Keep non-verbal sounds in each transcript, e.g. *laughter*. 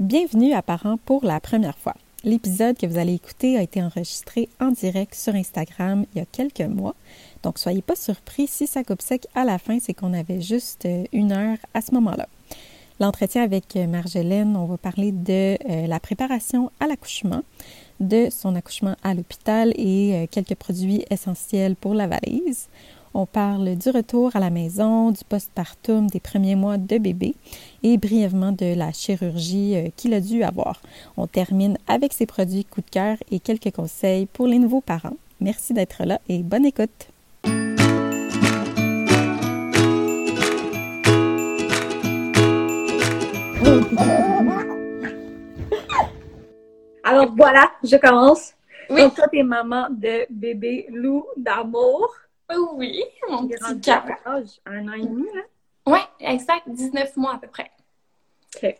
Bienvenue à Parents pour la première fois. L'épisode que vous allez écouter a été enregistré en direct sur Instagram il y a quelques mois. Donc, soyez pas surpris si ça coupe sec à la fin, c'est qu'on avait juste euh, une heure à ce moment-là. L'entretien avec euh, Marjolaine, on va parler de euh, la préparation à l'accouchement, de son accouchement à l'hôpital et quelques produits essentiels pour la valise. On parle du retour à la maison, du postpartum, des premiers mois de bébé et brièvement de la chirurgie euh, qu'il a dû avoir. On termine avec ses produits coup de cœur et quelques conseils pour les nouveaux parents. Merci d'être là et bonne écoute. Alors voilà, je commence. Oui. Donc toi, t'es maman de bébé loup d'amour. Oui, mon petit cœur. Un an et demi, là? Oui, exact, 19 mois à peu près. OK.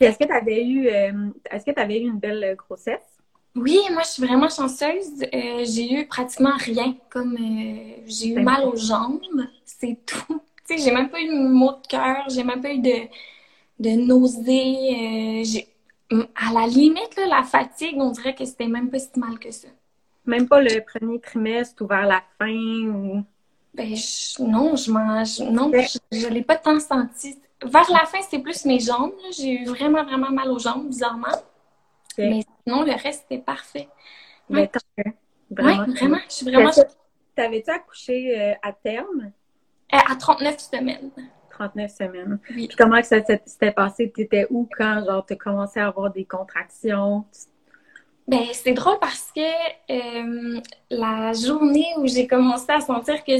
est-ce que tu avais eu euh, est-ce que tu avais eu une belle grossesse? Oui, moi je suis vraiment chanceuse. Euh, j'ai eu pratiquement rien. Comme euh, j'ai eu mal aux jambes, c'est *laughs* tout. Tu sais, j'ai même pas eu de maux de cœur, j'ai même pas eu de, de nausées. à la limite, là, la fatigue, on dirait que c'était même pas si mal que ça. Même pas le premier trimestre ou vers la fin ou? Ben, non, je mange. Non, je, l'ai pas tant senti. Vers la fin, c'est plus mes jambes. J'ai eu vraiment, vraiment mal aux jambes, bizarrement. Mais sinon, le reste, c'était parfait. Mais ouais. Vraiment. vraiment. Je suis vraiment. T'avais-tu accouché euh, à terme? Euh, à 39 semaines. 39 semaines. Oui. Puis comment ça s'était passé? T'étais où quand, genre, t'as commencé à avoir des contractions? Ben, c'est drôle parce que euh, la journée où j'ai commencé à sentir que,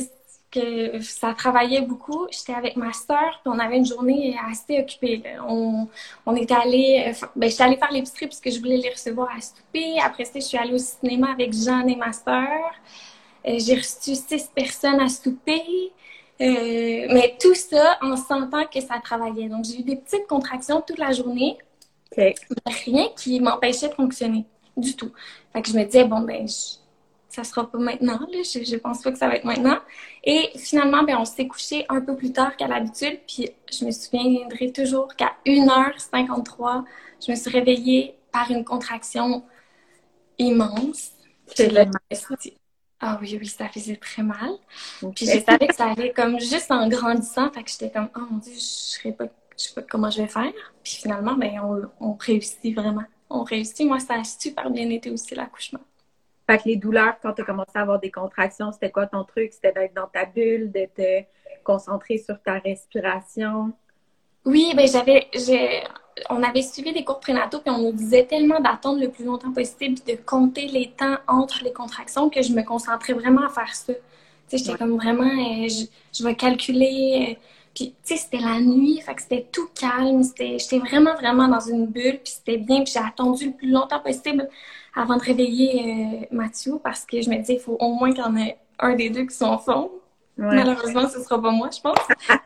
que ça travaillait beaucoup, j'étais avec ma soeur, puis on avait une journée assez occupée. On, on était allé, euh, ben, j'étais allée faire l'épicerie parce que je voulais les recevoir à souper. Après ça, je suis allée au cinéma avec Jeanne et ma soeur. Euh, j'ai reçu six personnes à souper. mais tout ça en sentant que ça travaillait. Donc, j'ai eu des petites contractions toute la journée. Mais rien qui m'empêchait de fonctionner du tout. Fait que je me disais, bon, ben, ça sera pas maintenant, là. Je, je, pense pas que ça va être maintenant. Et finalement, ben, on s'est couché un peu plus tard qu'à l'habitude, puis je me souviendrai toujours qu'à 1h53, je me suis réveillée par une contraction immense. Ah oui, oui, ça faisait très mal. Puis je savais que ça allait comme juste en grandissant, fait que j'étais comme, oh mon dieu, je sais pas, je sais pas comment je vais faire. Puis finalement, ben, on, on réussit vraiment on réussit. Moi, ça a super bien été aussi l'accouchement. Fait que les douleurs, quand tu as commencé à avoir des contractions, c'était quoi ton truc? C'était d'être dans ta bulle, de te concentrer sur ta respiration? Oui, ben j'avais, on avait suivi des cours prénataux, puis on nous disait tellement d'attendre le plus longtemps possible, de compter les temps entre les contractions, que je me concentrais vraiment à faire ça. Tu sais, j'étais comme vraiment, euh, je, vais calculer. Puis, tu sais, c'était la nuit, fait que c'était tout calme. J'étais vraiment, vraiment dans une bulle, puis c'était bien. Puis j'ai attendu le plus longtemps possible avant de réveiller euh, Mathieu parce que je me disais, il faut au moins qu'il y en ait un des deux qui sont en fond. Malheureusement, ce sera pas moi, je pense. *laughs*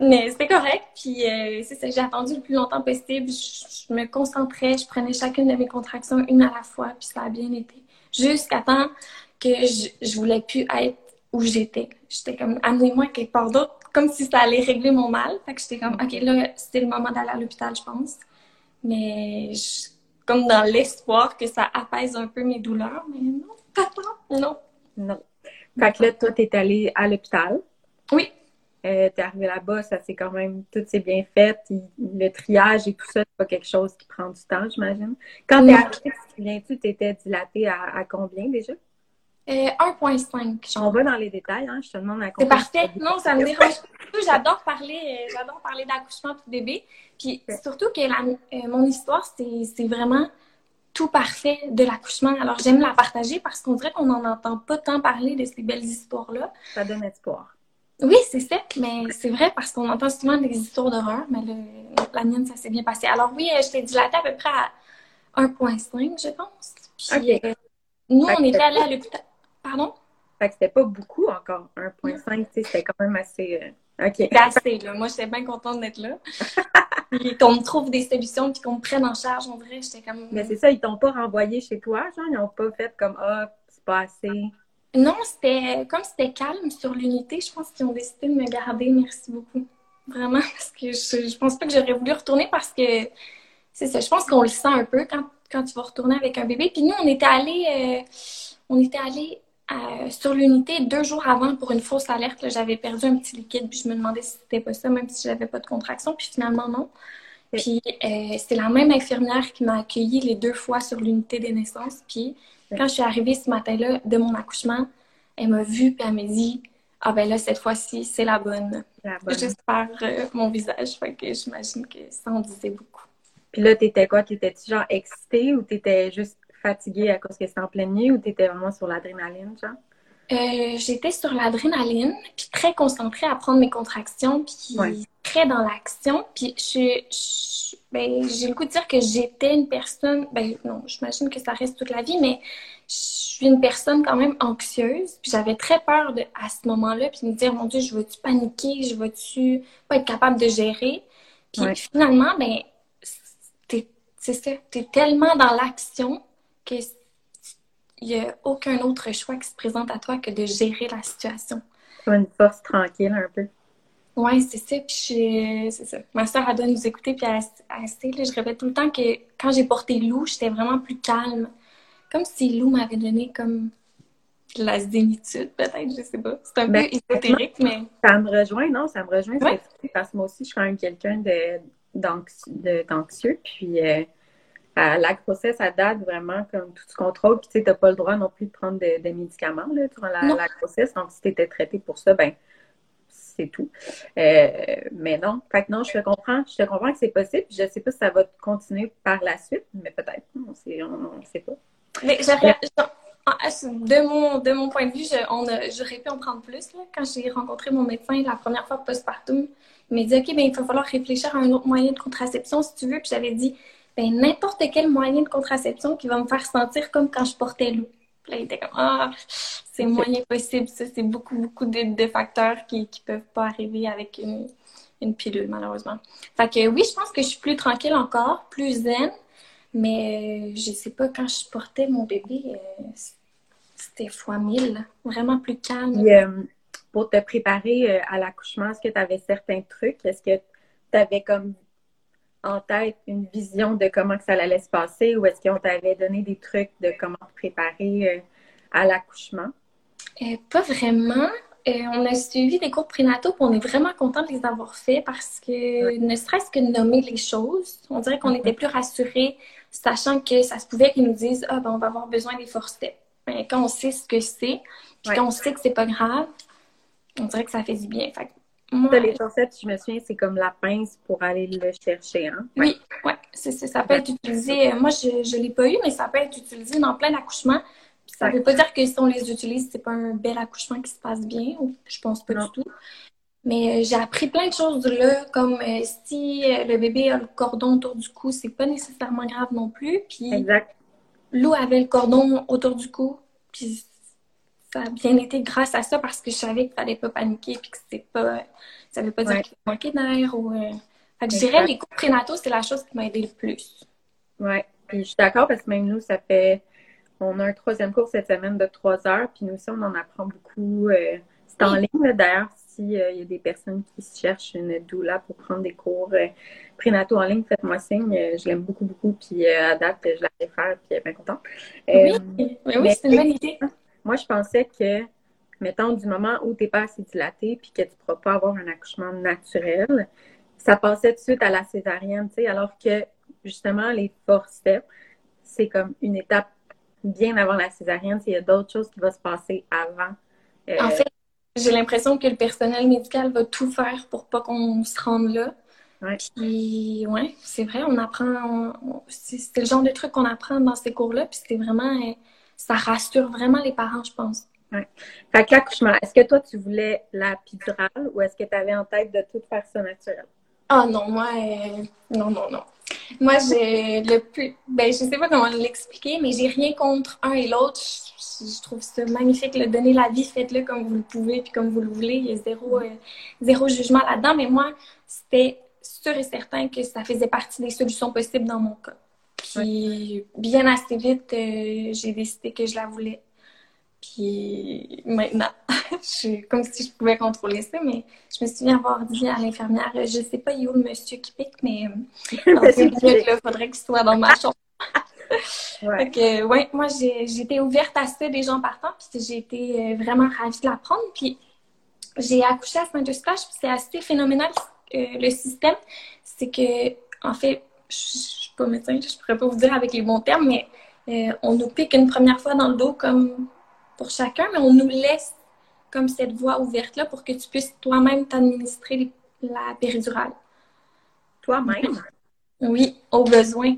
Mais c'était correct. Puis euh, c'est ça, j'ai attendu le plus longtemps possible. Je, me concentrais, je prenais chacune de mes contractions une à la fois, puis ça a bien été. Jusqu'à temps que je, je voulais plus être où j'étais. J'étais comme, amenez-moi quelque part d'autre comme si ça allait régler mon mal. Fait que j'étais comme, OK, là, c'était le moment d'aller à l'hôpital, je pense. Mais comme dans l'espoir que ça apaise un peu mes douleurs. Mais non, pas non. Non. Fait que là, toi, t'es allée à l'hôpital. Oui. Euh, t'es arrivée là-bas, ça c'est quand même, tout s'est bien fait. Le triage et tout ça, c'est pas quelque chose qui prend du temps, j'imagine. Quand t'es arrivée, tu t'étais dilatée à combien déjà? 1.5. Euh, On va dans les détails, hein? je te demande à C'est parfait. Non, ça me dérange pas. J'adore parler, euh, j'adore parler d'accouchement tout bébé. Puis surtout que euh, mon histoire, c'est vraiment tout parfait de l'accouchement. Alors j'aime la partager parce qu'on dirait qu'on n'en entend pas tant parler de ces belles histoires-là. Ça donne espoir. Oui, c'est ça, mais c'est vrai parce qu'on entend souvent des histoires d'horreur, mais la mienne, ça s'est bien passé. Alors oui, je t'ai dilatée à peu près à 1.5, je pense. Puis, nous, on était allés à l'hôpital. Pardon? Fait que c'était pas beaucoup encore. 1.5, c'était quand même assez. Euh, OK. C'était assez, là. Moi, j'étais bien contente d'être là. *laughs* puis qu'on me trouve des solutions, puis qu'on me prenne en charge, on dirait. J'étais comme. Mais c'est ça, ils t'ont pas renvoyé chez toi, genre, ils ont pas fait comme, ah, c'est pas assez. Non, c'était. Comme c'était calme sur l'unité, je pense qu'ils ont décidé de me garder. Merci beaucoup. Vraiment, parce que je, je pense pas que j'aurais voulu retourner parce que c'est ça. Je pense qu'on le sent un peu quand, quand tu vas retourner avec un bébé. Puis nous, on était allés, euh, on était allés euh, sur l'unité deux jours avant pour une fausse alerte. J'avais perdu un petit liquide, puis je me demandais si c'était pas ça, même si j'avais pas de contraction. Puis finalement, non. Puis euh, c'est la même infirmière qui m'a accueillie les deux fois sur l'unité des naissances. Puis quand je suis arrivée ce matin-là de mon accouchement, elle m'a vue, puis elle m'a dit Ah ben là, cette fois-ci, c'est la bonne. J'espère mon visage. Fait que j'imagine que ça en disait beaucoup. Puis là, t'étais quoi? T'étais-tu genre excitée ou t'étais juste fatiguée à cause que c'était en pleine nuit ou t'étais vraiment sur l'adrénaline, genre? Euh, j'étais sur l'adrénaline, puis très concentrée à prendre mes contractions, puis très dans l'action. Puis je, ben, j'ai le coup de dire que j'étais une personne, ben non, j'imagine que ça reste toute la vie, mais je suis une personne quand même anxieuse. Puis j'avais très peur de, à ce moment-là, puis me dire, mon Dieu, je vais-tu paniquer, je vais-tu pas être capable de gérer? Puis finalement, ben c'est ça. Tu es tellement dans l'action que il n'y a aucun autre choix qui se présente à toi que de gérer la situation. Comme une force tranquille un peu. Oui, c'est ça. Puis c'est ça. Ma soeur, elle doit nous écouter. Puis elle, je répète tout le temps que quand j'ai porté Lou, j'étais vraiment plus calme. Comme si Lou m'avait donné comme la zénitude, peut-être, je sais pas. C'est un ben, peu ésotérique, mais. Ça me rejoint, non? Ça me rejoint, parce que moi aussi, je suis quand même quelqu'un de d'anxieux. Puis euh, la grossesse, ça date vraiment comme tout ce contrôle. Puis tu sais, t'as pas le droit non plus de prendre des médicaments là, durant la, grossesse. Donc, si tu étais traité pour ça, ben c'est tout. Euh, mais non. Fait que non, je te comprends. Je te comprends que c'est possible. Je sais pas si ça va continuer par la suite, mais peut-être. On sait, on, sait pas. Mais de mon, de mon point de vue, j'aurais pu en prendre plus. Là. Quand j'ai rencontré mon médecin la première fois postpartum, il m'a dit OK, ben, il va falloir réfléchir à un autre moyen de contraception si tu veux. Puis j'avais dit ben, n'importe quel moyen de contraception qui va me faire sentir comme quand je portais l'eau. Puis là, il était comme Ah, c'est moyen possible, ça. C'est beaucoup, beaucoup de, facteurs qui ne peuvent pas arriver avec une, une, pilule, malheureusement. Fait que oui, je pense que je suis plus tranquille encore, plus zen. Mais je sais pas, quand je portais mon bébé, euh, c'était fois mille. Vraiment plus calme. Euh, pour te préparer euh, à l'accouchement, est-ce que tu avais certains trucs? Est-ce que tu avais comme en tête une vision de comment que ça allait se passer ou est-ce qu'on t'avait donné des trucs de comment te préparer euh, à l'accouchement? Euh, pas vraiment. on a suivi des cours prénataux, et on est vraiment content de les avoir faits parce que ne serait-ce que nommer les choses, on dirait qu'on était plus rassurés, sachant que ça se pouvait qu'ils nous disent Ah, ben, on va avoir besoin des force steps. Ben, quand on sait ce que c'est, puis quand on sait que c'est pas grave, on dirait que ça fait du bien. Fait les chaussettes, je me souviens, c'est comme la pince pour aller le chercher. Hein? Oui, ouais, ça peut être utilisé. Euh, moi, je ne l'ai pas eu, mais ça peut être utilisé dans plein d'accouchements. Ça ne veut pas dire que si on les utilise, c'est pas un bel accouchement qui se passe bien. Je pense pas du tout. Mais euh, j'ai appris plein de choses là, comme euh, si le bébé a le cordon autour du cou, c'est pas nécessairement grave non plus. Puis exact. Lou avait le cordon autour du cou, puis ça a bien été grâce à ça parce que je savais qu'il fallait pas paniquer puis que c'était pas. Ça veut pas dire qu'il manquait d'air ou. Euh... Fait que je dirais les cours prénataux, c'est la chose qui m'a aidé le plus. Oui. Puis je suis d'accord parce que même nous, ça fait. On a un troisième cours cette semaine de trois heures, puis nous aussi, on en apprend beaucoup. Euh, c'est en ligne, d'ailleurs, s'il euh, y a des personnes qui cherchent une doula pour prendre des cours euh, prénataux en ligne, faites-moi signe. je l'aime beaucoup, beaucoup, puis à date, je la vais faire, puis elle est bien contente. oui, oui c'est une bonne idée. Moi, je pensais que, mettons, du moment où tu n'es pas assez dilaté puis que tu ne pourras pas avoir un accouchement naturel, ça passait tout de suite à la césarienne, tu sais, alors que, justement, les forceps, c'est comme une étape bien avant la césarienne. Il y a d'autres choses qui vont se passer avant. Euh, en fait, j'ai l'impression que le personnel médical va tout faire pour pas qu'on se rende là. Ouais. Puis, ouais, c'est vrai, on apprend. c'est le genre de truc qu'on apprend dans ces cours-là. Puis, c'est vraiment ça rassure vraiment les parents, je pense. Oui. Fait que l'accouchement, est-ce que toi, tu voulais la péridurale ou est-ce que tu avais en tête de tout faire ça naturel? Ah non, moi, euh, non, non, non. Moi, j'ai le plus. Ben, je sais pas comment l'expliquer, mais j'ai rien contre un et l'autre. Je, trouve ça magnifique. Le donner la vie, faites-le comme vous le pouvez puis comme vous le voulez. Il y a zéro, euh, zéro jugement là-dedans. Mais moi, c'était sûr et certain que ça faisait partie des solutions possibles dans mon cas. Puis bien assez vite, euh, j'ai décidé que je la voulais. Puis maintenant, *laughs* je suis comme si je pouvais contrôler ça, mais je me souviens avoir dit à l'infirmière, je sais pas, il est où le monsieur qui pique, mais *laughs* dans il faudrait qu'il soit dans ma chambre. *laughs* ouais. ouais, moi, j'étais ouverte à ça des gens partant, puis j'ai été euh, vraiment ravie de l'apprendre. Puis j'ai accouché à Saint-Eustache, puis c'est assez phénoménal euh, le système. C'est que, en fait, je suis pas médecin, je pourrais pas vous dire avec les bons termes, mais euh, on nous pique une première fois dans le dos comme pour chacun, mais on nous laisse comme cette voie ouverte-là pour que tu puisses toi-même t'administrer la péridurale. Toi-même? Oui, au besoin.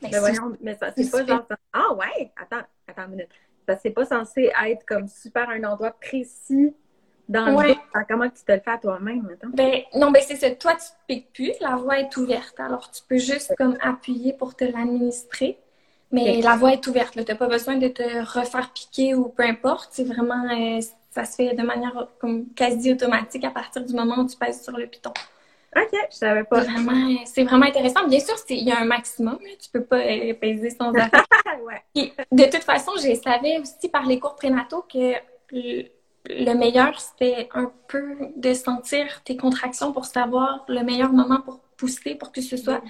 Mais, ben voyons, mais ça, c'est pas genre. Ah ouais! Attends, attends une minute. Ça, c'est pas censé être comme super un endroit précis dans le. Comment tu te le fais à toi-même, maintenant? Ben, non, ben c'est ça. Toi, tu te piques plus. La voie est ouverte. Alors, tu peux juste comme appuyer pour te l'administrer. Mais la voie est ouverte. Tu n'as pas besoin de te refaire piquer ou peu importe. C'est vraiment. Euh, ça se fait de manière comme quasi automatique à partir du moment où tu pèses sur le piton. OK, je savais pas. C'est vraiment, intéressant. Bien sûr, il y a un maximum. Là. Tu peux pas euh, peser sans *laughs* arrêt. ouais. de toute façon, je savais aussi par les cours prénataux que le meilleur, c'était un peu de sentir tes contractions pour savoir le meilleur moment pour pousser pour que ce soit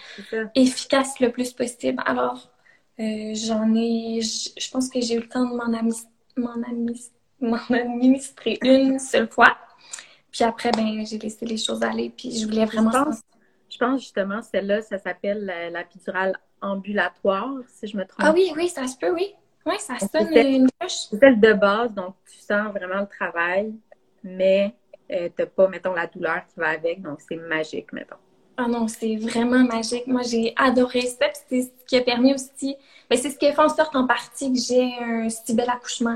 efficace le plus possible. Alors, euh, j'en ai, je pense que j'ai eu le temps de m'en administrer une seule fois. Puis après, ben, j'ai laissé les choses aller, puis je voulais vraiment... Je pense, je pense justement, celle-là, ça s'appelle la, la, ambulatoire, si je me trompe. Ah oui, oui, ça se peut, oui. Oui, ça sonne une cloche. C'est celle de base, donc tu sens vraiment le travail, mais euh, tu n'as pas, mettons, la douleur qui va avec, donc c'est magique, mettons. Ah non, c'est vraiment magique. Moi, j'ai adoré ça. C'est ce qui a permis aussi. Ben, c'est ce qui a fait en sorte en partie que j'ai un si bel accouchement.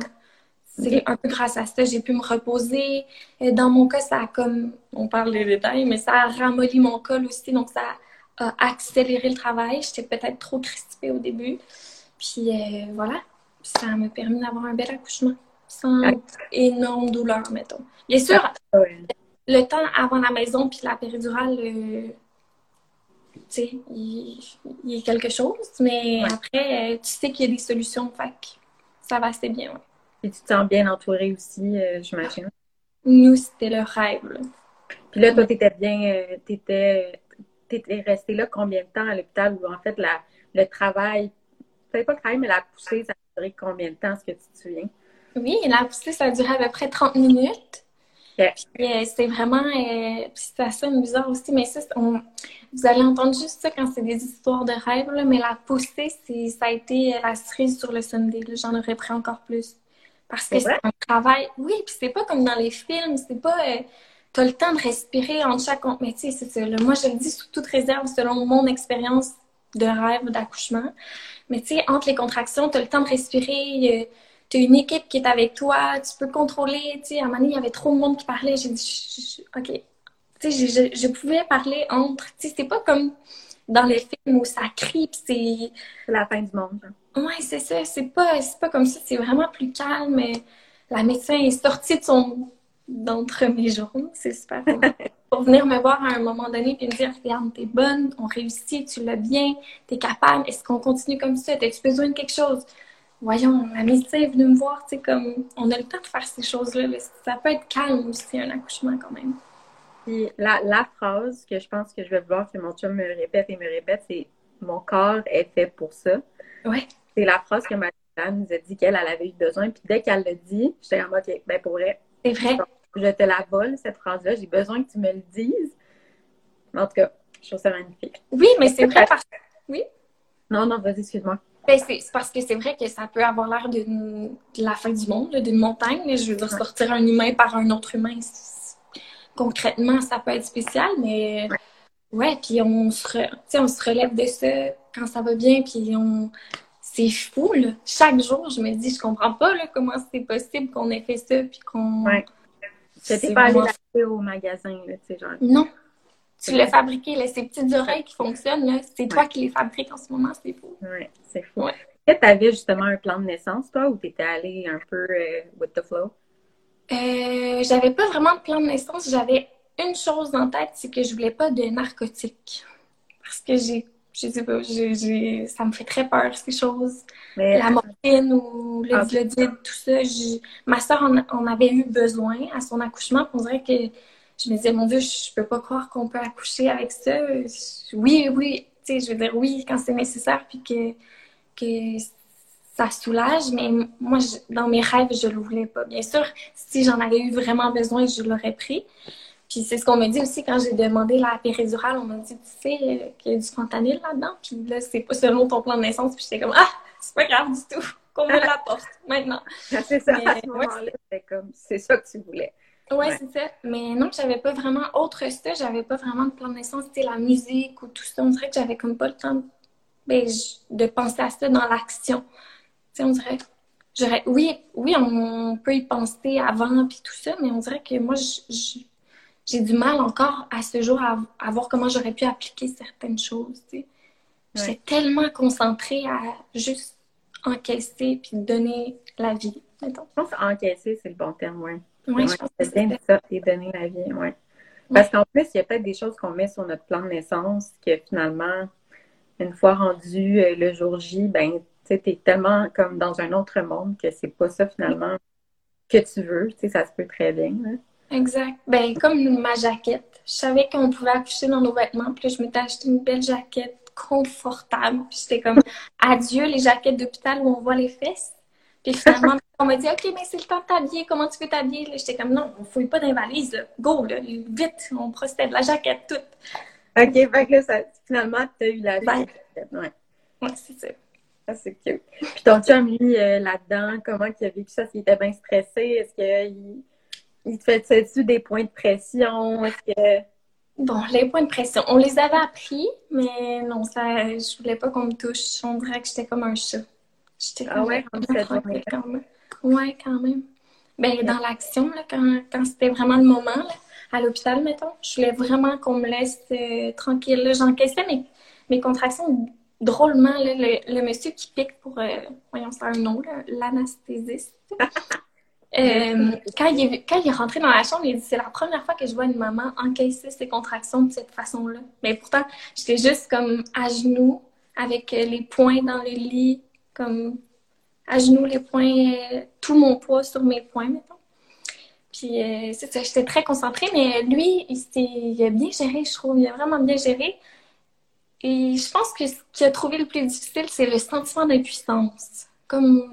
C'est un peu grâce à ça, j'ai pu me reposer. Euh, dans mon cas, ça a comme, on parle des détails, mais ça a ramolli mon col aussi, donc ça a accéléré le travail. J'étais peut-être trop crispée au début. Puis euh, voilà, ça m'a permis d'avoir un bel accouchement sans ah. énorme douleur, mettons. Bien sûr, ah, le temps avant la maison puis la péridurale, euh, tu sais, il, y a quelque chose, mais après, tu sais qu'il y a des solutions, fait ça va assez bien, ouais. Et tu te sens bien entourée aussi, euh, j'imagine. Nous, c'était le rêve. Puis là, toi, tu étais bien, euh, tu étais, restée là combien de temps à l'hôpital où en fait la, le travail, peut pas le travail, mais la poussée, ça duré combien de temps, est-ce que tu te souviens? Oui, la poussée, ça a duré à peu près 30 minutes. Puis euh, c'est vraiment, euh, ça sonne bizarre aussi, mais ça, vous allez entendre juste ça quand c'est des histoires de rêve, là, mais la poussée, ça a été la cerise sur le Sunday. J'en aurais pris encore plus. Parce que c'est un travail. Oui, puis c'est pas comme dans les films, c'est pas. Euh, t'as le temps de respirer entre chaque. Mais tu sais, c'est ça. moi, je le dis sous toute réserve selon mon expérience de rêve d'accouchement. Mais tu sais, entre les contractions, t'as le temps de respirer. Tu as une équipe qui est avec toi, tu peux contrôler. Tu sais, à un moment donné, il y avait trop de monde qui parlait. J'ai dit, OK. Tu sais, je, je, pouvais parler entre. Tu sais, c'est pas comme dans les films où ça crie, c'est. C'est la fin du monde. Oui, c'est ça. C'est pas, pas comme ça. C'est vraiment plus calme. Mais la médecin est sortie de son d'entre mes jours. C'est super. *laughs* pour venir me voir à un moment donné et me dire Regarde, t'es bonne, on réussit, tu l'as bien, t'es capable, est-ce qu'on continue comme ça? As-tu besoin de quelque chose? Voyons, la médecin est venue me voir, tu sais, comme on a le temps de faire ces choses-là. Ça peut être calme aussi, un accouchement quand même. Puis la, la phrase que je pense que je vais vouloir que mon chum me répète et me répète, c'est Mon corps est fait pour ça. Ouais. C'est la phrase que ma femme nous a dit qu'elle avait eu besoin. Puis dès qu'elle l'a dit, j'étais en mode, OK, ben pour vrai. C'est vrai. Je te la vole, cette phrase-là. J'ai besoin que tu me le dises. En tout cas, je trouve ça magnifique. Oui, mais c'est vrai parce que. Oui? Non, non, vas-y, excuse-moi. Ben, c'est parce que c'est vrai que ça peut avoir l'air de la fin du monde, d'une montagne. Je veux dire, sortir un humain par un autre humain, concrètement, ça peut être spécial, mais ouais, puis on se, on se relève de ça quand ça va bien, puis on c'est fou, là. Chaque jour, je me dis, je comprends pas là, comment c'est possible qu'on ait fait ça, puis qu'on. Ouais. C'était pas allé l'acheter au magasin, là, tu sais, genre. Non. Tu l'as fabriqué, là, ces petites oreilles qui fonctionnent, là, c'est toi qui les fabriques en ce moment, c'est fou. Oui, c'est fou. Est-ce que tu avais justement un plan de naissance, toi, ou tu étais allé un peu euh, with the flow? Euh, j'avais pas vraiment de plan de naissance. J'avais une chose en tête, c'est que je voulais pas de narcotiques. Parce que j'ai Je sais pas, ça me fait très peur, ces choses. La morphine ou le ah. tout ça. Ma soeur en, avait eu besoin à son accouchement. On dirait que je me disais, mon Dieu, je peux pas croire qu'on peut accoucher avec ça. Oui, oui, tu sais, je veux dire oui quand c'est nécessaire, puis que, que ça soulage, mais moi, dans mes rêves, je le voulais pas. Bien sûr, si j'en avais eu vraiment besoin, je l'aurais pris. Puis c'est ce qu'on m'a dit aussi quand j'ai demandé la péridurale. On m'a dit, tu sais, euh, qu'il y a du fentanyl là-dedans? Puis là, c'est pas selon ton plan de naissance. Puis j'étais comme, ah, c'est pas grave du tout. *laughs* Qu'on me *laughs* l'apporte maintenant. *laughs* c'est ça, à ce moment-là, c'est comme, c'est ça que tu voulais. Ouais, c'est ça. Mais non, j'avais pas vraiment autre ça. J'avais pas vraiment de plan de naissance. C'était la musique ou tout ça. On dirait que j'avais comme pas le temps de, ben, de penser à ça dans l'action on dirait, j'aurais, oui, oui, on peut y penser avant puis tout ça, mais on dirait que moi, j'ai du mal encore à ce jour à, voir comment j'aurais pu appliquer certaines choses. Tu J'étais tellement concentrée à juste encaisser puis donner la vie. Je pense encaisser, c'est le bon terme, oui. Oui, je pense que c'est bien ça, et donner la vie, oui. Parce qu'en plus, il y a peut-être des choses qu'on met sur notre plan de naissance que finalement, une fois rendu euh, le jour J, ben tu es tellement comme dans un autre monde que c'est pas ça finalement que tu veux. Tu sais, ça se peut très bien. Exact. Ben, comme ma jaquette. Je savais qu'on pouvait accoucher dans nos vêtements. Puis là, je m'étais acheté une belle jaquette confortable. Puis j'étais comme, adieu les jaquettes d'hôpital où on voit les fesses. Puis finalement, *laughs* on m'a dit, OK, mais c'est le temps de t'habiller. Comment tu veux t'habiller? J'étais comme, non, on fouille pas dans les valises. Go, là, vite, on procède. La jaquette, toute. OK, fait que là, ça, finalement, tu as eu la ben, jaquette. Ouais, ouais c'est ça. Ah, c'est cute. Puis ton chum, lui, euh, là-dedans, comment il a vécu ça? S'il était bien stressé? Est-ce qu'il il te fait-tu des points de pression? Que... Bon, les points de pression, on les avait appris, mais non, ça, je voulais pas qu'on me touche. On dirait que j'étais comme un chat. J'étais ah ouais, comme ça, quand même. Ouais, quand même. Ben, dans l'action, quand, quand c'était vraiment le moment, là, à l'hôpital, mettons, je voulais vraiment qu'on me laisse euh, tranquille. J'encaissais mes, mes contractions drôlement, le, monsieur qui pique pour, euh, voyons, c'est un nom, l'anesthésiste. *laughs* Euh, quand, il est, rentré dans la chambre, C'est la première fois que je vois une maman encaisser ses contractions de cette façon-là. Mais pourtant, j'étais juste comme à genoux, avec euh, les poings dans le lit, comme à genoux, les poings, tout mon poids sur mes poings, mettons. Puis, c'est ça, j'étais très concentrée, mais lui, il, il a bien géré, je trouve. Il a vraiment bien géré. Et je pense que ce qui a trouvé le plus difficile, c'est le sentiment d'impuissance. Comme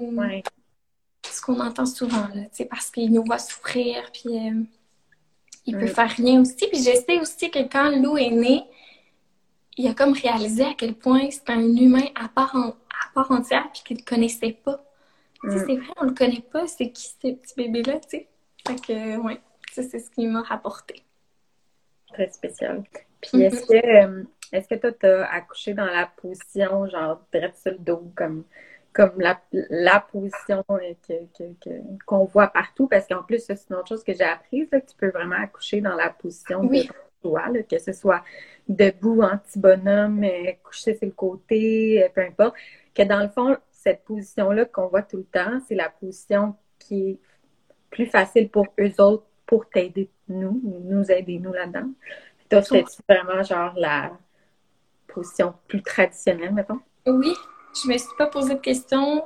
ce qu'on entend souvent, là, parce qu'il nous voit souffrir, puis euh, il peut faire rien aussi. Puis j'essaie aussi que quand Lou est né, il a comme réalisé à quel point c'est un humain à part, à part entière, puis qu'il ne connaissait pas. C'est vrai, on le connaît pas, c'est qui ce petit bébé-là, tu sais. Fait que, ouais, ça, c'est ce qu'il m'a rapporté. Très spécial. Puis est-ce que euh, est-ce que toi, tu as accouché dans la position, genre, direct sur le dos, comme, comme la, la position qu'on voit partout? Parce qu'en plus, c'est une autre chose que j'ai apprise, que tu peux vraiment accoucher dans la position de toi, que ce soit debout, anti-bonhomme, euh, couché sur le côté, euh, peu importe. Que dans le fond, cette position-là qu'on voit tout le temps, c'est la position qui est plus facile pour eux autres pour t'aider, nous, nous aider, nous là-dedans. Toi, c'est vraiment genre la, position plus traditionnelle, mettons? Oui, je me suis pas posé de questions.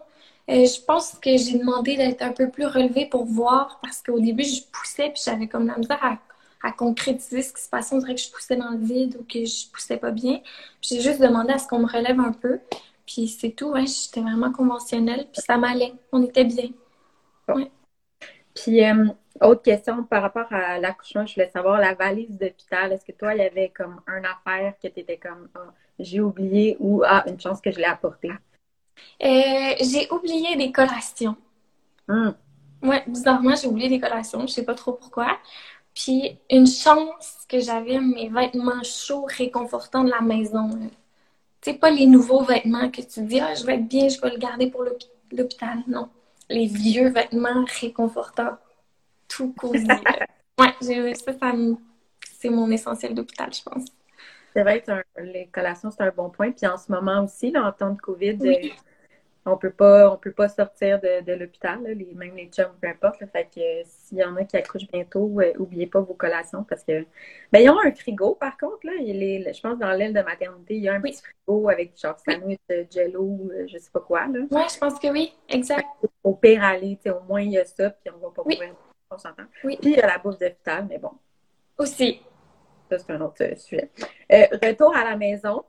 Euh, je pense que j'ai demandé d'être un peu plus relevée pour voir parce qu'au début, je poussais puis j'avais comme la misère à, concrétiser ce qui se passait. On dirait que je poussais dans le vide ou que je poussais pas bien. J'ai juste demandé à ce qu'on me relève un peu. Puis c'est tout, ouais, j'étais vraiment conventionnelle. Puis ça m'allait. On était bien. Puis, euh, autre question par rapport à l'accouchement, je voulais savoir la valise d'hôpital. Est-ce que toi, il y avait comme un affaire que tu étais comme ah, j'ai oublié ou ah, une chance que je l'ai apportée? Euh, j'ai oublié des collations. Hum. Ouais, bizarrement, j'ai oublié des collations. Je sais pas trop pourquoi. Puis une chance que j'avais mes vêtements chauds, réconfortants de la maison. Tu sais, pas les nouveaux vêtements que tu dis, ah, je vais être bien, je vais le garder pour l'hôpital. Non. Les vieux vêtements réconfortants tout cosy. *laughs* ouais, ça, c'est mon essentiel d'hôpital, je pense. C'est vrai que les collations, c'est un bon point. Puis en ce moment aussi, là, en temps de COVID, euh, on peut pas on peut pas sortir de, l'hôpital, les, même les chums, peu importe. fait que s'il y en a qui accouchent bientôt, n'oubliez oubliez pas vos collations parce que ben ils ont un frigo par contre là. Il est, je pense dans l'aile de maternité, il y a un petit frigo avec genre sandwich, jello, je sais pas quoi là. Ouais, je pense que oui, exact. Au pire aller, au moins il y a ça, puis on va pas pouvoir on s'entend. Oui. Puis il y a la bouffe d'hôpital, mais bon. Aussi. Ça, c'est un autre sujet. Euh, retour à la maison.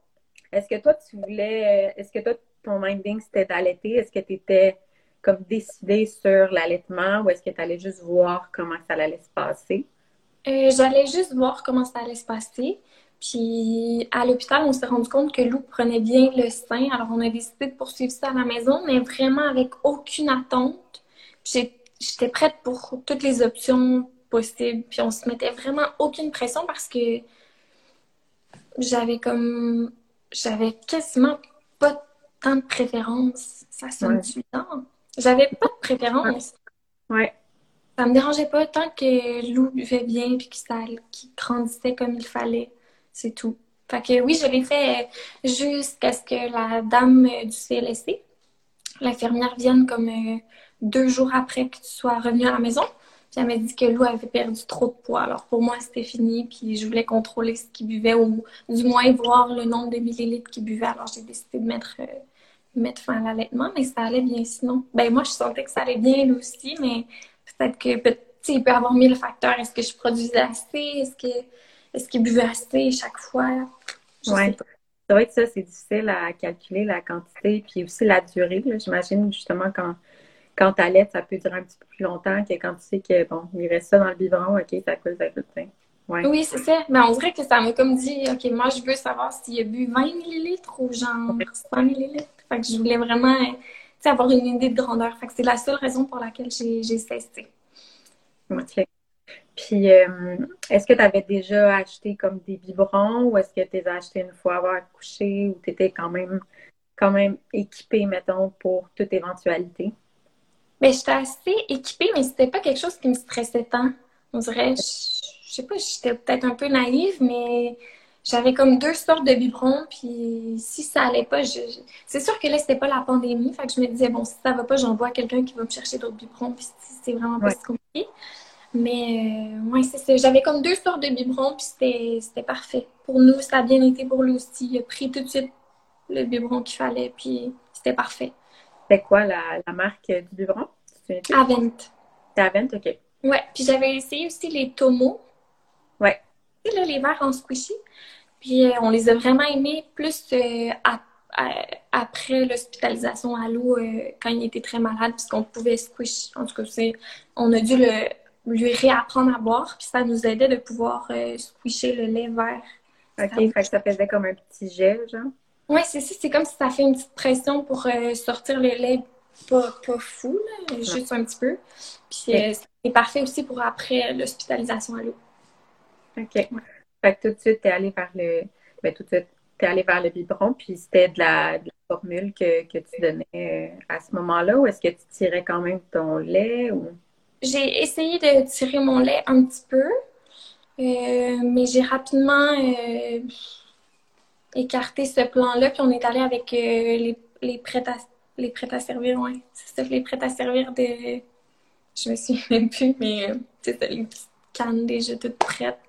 Est-ce que toi, tu voulais. Est-ce que toi, ton minding, c'était d'allaiter? Est-ce que tu étais comme décidée sur l'allaitement ou est-ce que tu allais juste voir comment ça allait se passer? Euh, j'allais juste voir comment ça allait se passer. Puis à l'hôpital, on s'est rendu compte que Lou prenait bien le sein. Alors on a décidé de poursuivre ça à la maison, mais vraiment avec aucune attente. J'étais prête pour toutes les options possibles. Puis on se mettait vraiment aucune pression parce que j'avais comme j'avais quasiment pas tant de préférence. Ça sonne ouais. J'avais pas de préférence. Ouais. Ça me dérangeait pas tant que Lou buvait bien puis qu'il grandissait comme il fallait. C'est tout. Fait que oui, je l'ai fait jusqu'à ce que la dame du CLSC, l'infirmière, vienne comme euh, deux jours après que tu sois revenu à la maison. Puis elle m'a dit que Lou avait perdu trop de poids. Alors pour moi, c'était fini. Puis je voulais contrôler ce qu'il buvait ou du moins voir le nombre de millilitres qu'il buvait. Alors j'ai décidé de mettre, euh, mettre fin à l'allaitement, mais ça allait bien sinon. Ben moi, je sentais que ça allait bien lui aussi, mais peut-être que peut il peut avoir mille facteurs. Est-ce que je produisais assez? Est-ce que est-ce qu'il buvait assez chaque fois? Oui. C'est vrai que ça, c'est difficile à calculer la quantité, puis aussi la durée. J'imagine justement quand quand t'allaites, ça peut durer un petit peu plus longtemps que quand tu sais que, bon, il reste ça dans le biberon, OK, ça coule, ça coule, ouais. Oui, c'est ça. Mais on dirait que ça m'a comme dit, OK, moi, je veux savoir s'il a bu 20 millilitres ou genre 100 millilitres. Fait que je voulais vraiment, avoir une idée de grandeur. Fait que c'est la seule raison pour laquelle j'ai cessé. OK. Puis, euh, est-ce que tu avais déjà acheté comme des biberons ou est-ce que tu les as achetés une fois avoir accouché ou tu étais quand même, quand même équipé, mettons, pour toute éventualité? Ben, j'étais assez équipée, mais c'était pas quelque chose qui me stressait tant. On dirait, je, sais pas, j'étais peut-être un peu naïve, mais j'avais comme deux sortes de biberons, puis si ça allait pas, je... c'est sûr que là, c'était pas la pandémie, fait que je me disais, bon, si ça va pas, j'envoie quelqu'un qui va me chercher d'autres biberons, puis c'est vraiment pas si compliqué. Mais, euh, ouais, c'est ça. J'avais comme deux sortes de biberons, puis c'était parfait. Pour nous, ça a bien été pour lui aussi. Il a pris tout de suite le biberon qu'il fallait, puis c'était parfait. C'est quoi la, la, marque du biberon? Avent. C'est Avent, OK. Ouais, puis j'avais essayé aussi les Tomo. Ouais. Là, les verres en squishy. Puis euh, on les a vraiment aimés plus euh, après l'hospitalisation à l'eau euh, quand il était très malade, puisqu'on pouvait squish. En tout cas, on a dû le, lui réapprendre à boire, puis ça nous aidait de pouvoir squisher le lait vert. OK, fait que ça faisait comme un petit gel, genre? Oui, c'est ça. C'est comme si ça fait une petite pression pour sortir le lait pas, pas fou, juste un petit peu. Puis euh, c'est parfait aussi pour après l'hospitalisation à l'eau. OK. Fait que tout de suite, tu es allé vers le. Ben, tout de suite, tu es allé vers le biberon, puis c'était de la, formule que, que, tu donnais euh, à ce moment-là, ou est-ce que tu tirais quand même ton lait? Ou... J'ai essayé de tirer mon lait un petit peu, euh, mais j'ai rapidement écarté ce plan-là, puis on est allé avec les, les prêts à les prêts à servir, oui. C'est ça, les prêts à servir de. Je me souviens même *laughs* plus, mais euh, c'est ça, les cannes déjà toutes prêtes.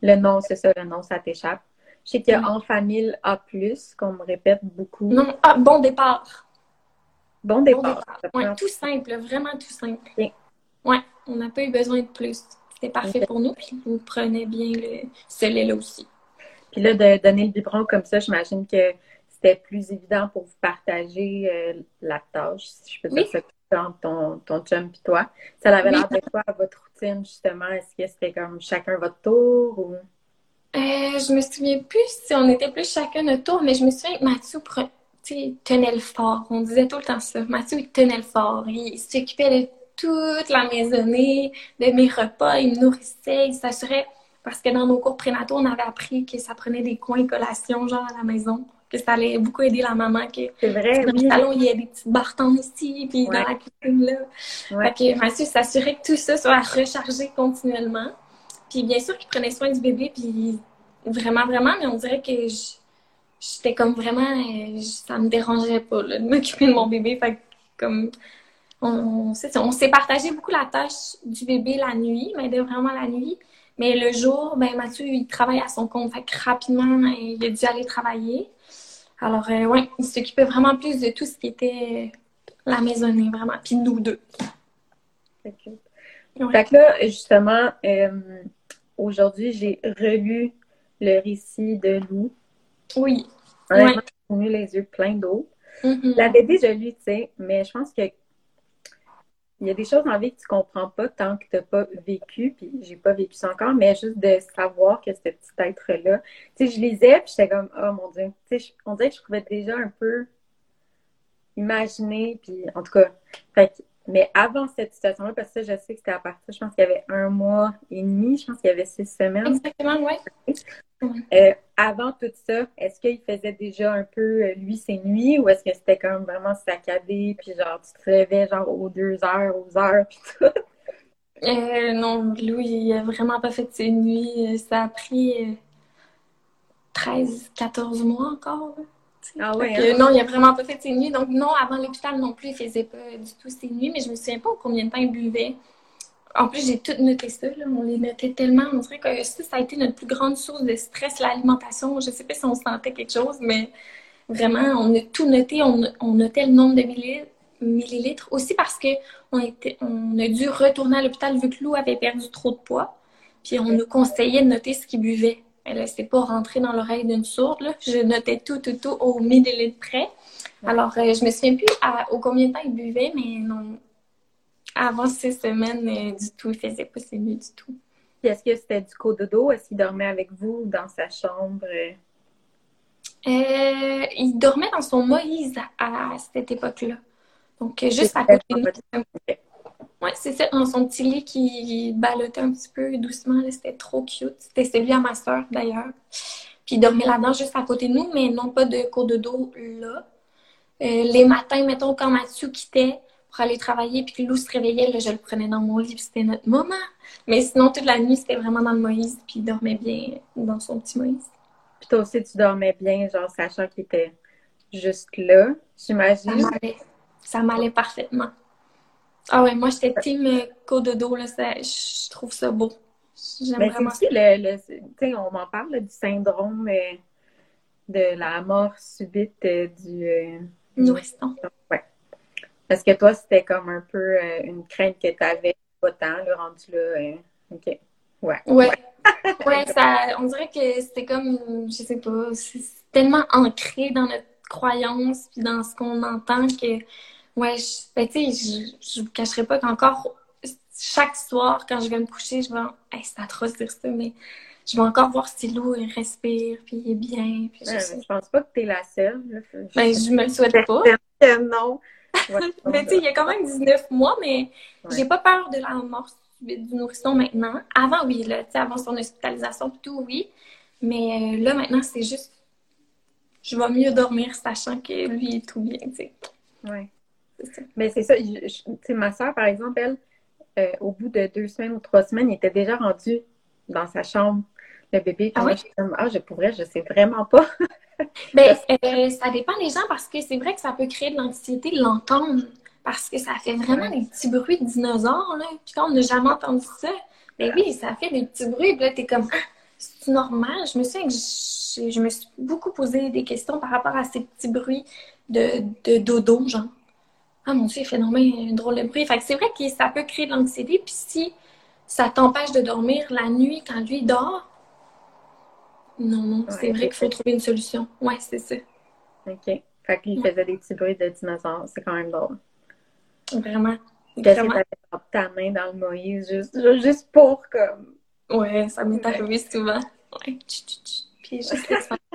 Le nom, c'est ça, le nom, ça t'échappe. Je sais qu'il y a en famille A, qu'on me répète beaucoup. Non, ah, bon départ. Bon départ. Oui, tout simple, vraiment tout simple. Oui, on n'a pas eu besoin de plus. C'était parfait pour nous, puis vous prenez bien le, ce lait-là aussi. Puis là, de donner le biberon comme ça, j'imagine que c'était plus évident pour vous partager euh, la tâche, si je peux dire ça, entre ton, ton chum et toi. Ça avait l'air de quoi votre routine, justement? Est-ce que c'était comme chacun votre tour ou... Euh, je me souviens plus si on était plus chacun notre tour, mais je me souviens que Mathieu tenait le fort. On disait tout le temps ça. Mathieu, il tenait le fort. Il, s'occupait de toute la maisonnée, de mes repas. Il me nourrissait. Il s'assurait... Parce que dans nos cours prénataux, on avait appris que ça prenait des coins collations, genre à la maison que ça allait beaucoup aider la maman. C'est vrai. Dans le salon, il y a des petites bartons ici, puis dans la cuisine là. Fait que Mathieu s'assurait que tout ça soit rechargé continuellement. Puis bien sûr qu'il prenait soin du bébé, puis vraiment, vraiment, mais on dirait que j'étais comme vraiment, euh, ça me dérangeait pas de m'occuper de mon bébé. Fait comme on, on s'est partagé beaucoup la tâche du bébé la nuit, mais de vraiment la nuit. Mais le jour, ben Mathieu, il travaille à son compte. Fait que rapidement, il a dû aller travailler. Alors, euh, ouais, il s'occupait vraiment plus de tout ce qui était la maisonnée, vraiment. Puis nous deux. Fait que là, justement, euh, aujourd'hui, j'ai relu le récit de Lou. Oui. Honnêtement, j'ai eu les yeux pleins d'eau. Mm-hmm. Je l'avais déjà lu, tu sais, mais je pense que il y a des choses en vie que tu comprends pas tant que tu n'as pas vécu, puis j'ai pas vécu ça encore, mais juste de savoir que ce petit être-là. Tu sais, je lisais, puis j'étais comme, oh mon Dieu. Tu sais, on dirait que je pouvais déjà un peu imaginer, puis en tout cas. Fait mais avant cette situation-là, parce que je sais que c'était à partir, je pense qu'il y avait un mois et demi, je pense qu'il y avait six semaines. Exactement, oui. Euh, avant tout ça, est-ce qu'il faisait déjà un peu, euh, lui, ses nuits, ou est-ce que c'était comme vraiment saccadé, puis genre, tu te réveillais genre aux deux heures, aux heures, puis tout? Euh, non, Louis, il a vraiment pas fait ses nuits. Ça a pris 13, 14 mois encore. Ah ouais, hein? Non, il a vraiment pas fait ses nuits. Donc non, avant l'hôpital non plus, il faisait pas du tout ses nuits, mais je me souviens pas combien de temps il buvait. En plus, j'ai tout noté ça. Là. On les notait tellement. On dirait que ça, ça a été notre plus grande source de stress, l'alimentation. Je sais pas si on sentait quelque chose, mais vraiment, on a tout noté. On, notait le nombre de millilitres. Aussi parce que on, était, on a dû retourner à l'hôpital vu que Lou avait perdu trop de poids. Puis on nous conseillait de noter ce qu'il buvait. Elle ne pas rentrer dans l'oreille d'une sourde. Là. Je notais tout, tout, tout au millilitre près. Alors, euh, je me souviens plus au combien de temps il buvait, mais non, avant six semaines, euh, du tout, il faisait pas ses nuits du tout. Est-ce que c'était du cododo? Est-ce qu'il dormait avec vous dans sa chambre? Euh, il dormait dans son Moïse à, cette époque-là. Donc, euh, juste à côté de nous. Oui, c'est ça, dans son petit lit qui ballottait un petit peu doucement. C'était trop cute. C'était celui à ma soeur, d'ailleurs. Puis il dormait là-dedans juste à côté de nous, mais non pas de cours de dos là. les matins, mettons, quand Mathieu quittait, pour aller travailler, puis que Lou se réveillait, là, je le prenais dans mon lit, puis c'était notre moment. Mais sinon, toute la nuit, c'était vraiment dans le Moïse, puis il dormait bien dans son petit Moïse. Puis toi aussi, tu dormais bien, genre, sachant qu'il était juste là, j'imagine. Ça m'allait parfaitement. Ah ouais, moi, j'étais team cododo, là, je trouve ça beau. J'aime vraiment aussi, le, tu sais, on m'en parle du syndrome euh, de la mort subite euh, du... Euh, Nourrisson. Ouais. Est-ce que toi, c'était comme un peu euh, une crainte que tu avais pas tant, le rendu là? Euh, OK. Ouais. Ouais. *laughs* ouais, ça, on dirait que c'était comme, je sais pas, c'est tellement ancré dans notre croyance puis dans ce qu'on entend que, ouais, je, ben, tu sais, je, vous cacherai pas qu'encore chaque soir, quand je vais me coucher, je vais, hey, c'est atroce de dire ça, mais je vais encore voir si l'eau il respire, puis il est bien. Puis je, je pense pas que tu es la seule. Ben, je me le souhaite pas. *laughs* non. *laughs* mais tu sais, il y a quand même 19 mois, mais j'ai pas peur de la mort du nourrisson maintenant. Avant, oui, là, avant son hospitalisation, tout, oui. Mais euh, là, maintenant, c'est juste. Je vais mieux dormir sachant que lui est tout bien, tu sais. Oui. Mais c'est ça. Ma soeur, par exemple, elle, euh, au bout de deux semaines ou trois semaines, il était déjà rendu dans sa chambre, le bébé. ah, ah, je pourrais, je sais vraiment pas. *laughs* Ben, euh, ça dépend des gens parce que c'est vrai que ça peut créer de l'anxiété de l'entendre parce que ça fait vraiment des petits bruits de dinosaures. Là. Puis quand on n'a jamais entendu ça, ben oui, ça fait des petits bruits. Puis là, t'es comme, ah, c'est normal? Je me souviens que je, me suis beaucoup posé des questions par rapport à ces petits bruits de, de dodo, genre. Ah mon Dieu, il fait normalement un drôle de bruit. Fait que c'est vrai que ça peut créer de l'anxiété. Puis si ça t'empêche de dormir la nuit quand lui dort, non, non, c'est vrai qu'il faut trouver une solution. Ouais, c'est ça. OK. Fait qu'il faisait des petits bruits de dinosaures. C'est quand même drôle. Vraiment. Qu'est-ce que t'avais ta main dans le Moïse juste, juste pour comme. Ouais, ça m'est arrivé souvent. Ouais. Puis juste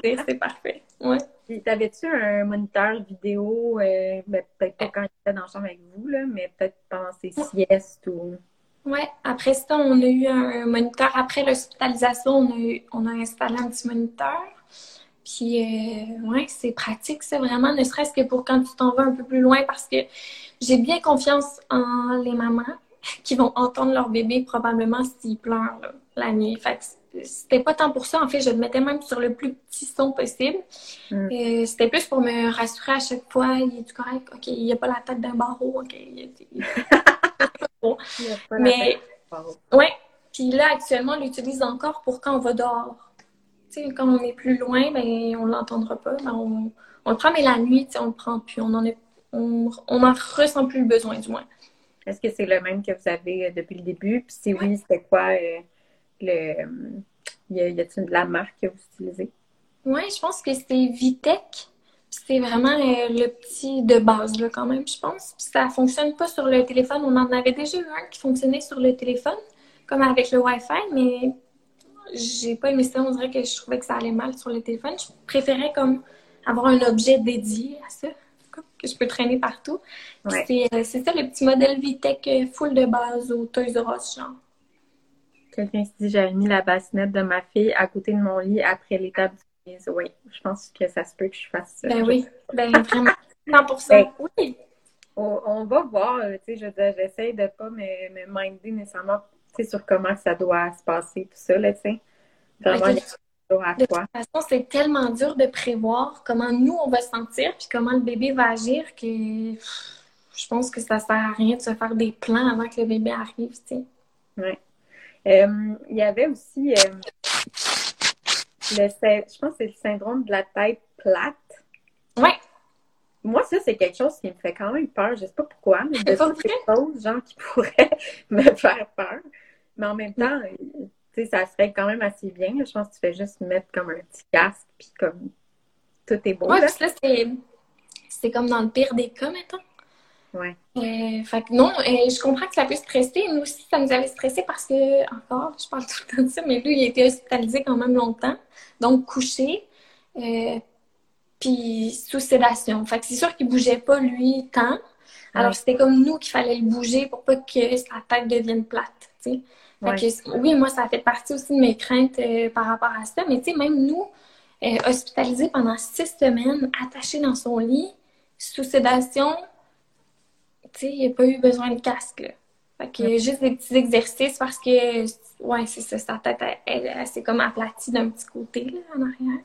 c'est parfait. Ouais. Puis t'avais-tu un moniteur vidéo, euh, ben, peut-être pas quand il était dans la chambre avec vous, là, mais peut-être pendant ses siestes ou? Oui, après ça, on a eu un moniteur. Après l'hospitalisation, on, a on a installé un petit moniteur. Puis, euh, ouais, c'est pratique, ça, vraiment, ne serait-ce que pour quand tu t'en vas un peu plus loin, parce que j'ai bien confiance en les mamans *laughs* qui vont entendre leur bébé probablement s'il pleure la nuit. Fait c'était pas tant pour ça. En fait, je le mettais même sur le plus petit son possible. Mm. Euh, c'était plus pour me rassurer à chaque fois. Il est correct? OK, il n'y a pas la tête d'un barreau. OK. Mais, ouais. Puis là, actuellement, on l'utilise encore pour quand on va dehors. Tu sais, quand on est plus loin, ben, on l'entendra pas. Ben, on, on, le prend, mais la nuit, on le prend plus. On en est, on, on en ressent plus le besoin, du moins. Est-ce que c'est le même que vous avez euh, depuis le début? Puis si oui, c'était quoi euh, le. Y a-t-il de la marque que vous utilisez? Oui, je pense que c'est Vitech. C'est vraiment le, petit de base, là, quand même, je pense. Puis ça fonctionne pas sur le téléphone. On en avait déjà eu un qui fonctionnait sur le téléphone, comme avec le Wi-Fi, mais j'ai pas aimé ça. On dirait que je trouvais que ça allait mal sur le téléphone. Je préférais comme avoir un objet dédié à ça que je peux traîner partout. Euh, c'est ça le petit modèle Vitech euh, full de base au Toys R Us, genre. Quelqu'un se dit j'avais mis la bassinette de ma fille à côté de mon lit après l'étape du mise. Oui, je pense que ça se peut que je fasse ça. Ben *laughs* oui, ben vraiment. 100%. Ben, oui. On, va voir, euh, tu sais, je j'essaie de pas me, me minder nécessairement, sur comment ça doit se passer, tout ça, là, tu sais. Vraiment, de toute façon, c'est tellement dur de prévoir comment nous, on va se sentir, puis comment le bébé va agir, que je pense que ça sert à rien de se faire des plans avant que le bébé arrive, tu sais. Oui. Euh, il y avait aussi, euh, le, je pense que c'est le syndrome de la tête plate. Oui. Moi, ça, c'est quelque chose qui me fait quand même peur. Je sais pas pourquoi, mais de toutes choses, genre, qui *laughs* pourraient me faire peur. Mais en même temps, sais, ça serait quand même assez bien. Je pense que tu fais juste mettre comme un petit casque, puis comme tout est beau. Ouais, là, c'est comme dans le pire des cas, mettons. Ouais. Euh, fait que non, euh, je comprends que ça peut stresser. Nous aussi, ça nous avait stressé parce que, encore, je parle *laughs* tout le temps de ça, mais lui, il a été hospitalisé quand même longtemps. Donc, couché. Euh, puis sous sédation. Fait que c'est sûr qu'il bougeait pas, lui, tant. Alors, c'était comme nous qu'il fallait le bouger pour pas que sa tête devienne plate, tu sais oui, moi, ça fait partie aussi de mes craintes par rapport à ça. Mais tu sais, même nous, hospitalisés pendant six semaines, attachés dans son lit, sous sédation, sais, il n'y a pas eu besoin de casque. Là. Fait que juste des petits exercices parce que, ouais, c'est ça, sa tête, elle, s'est comme aplatie d'un petit côté, là, en arrière.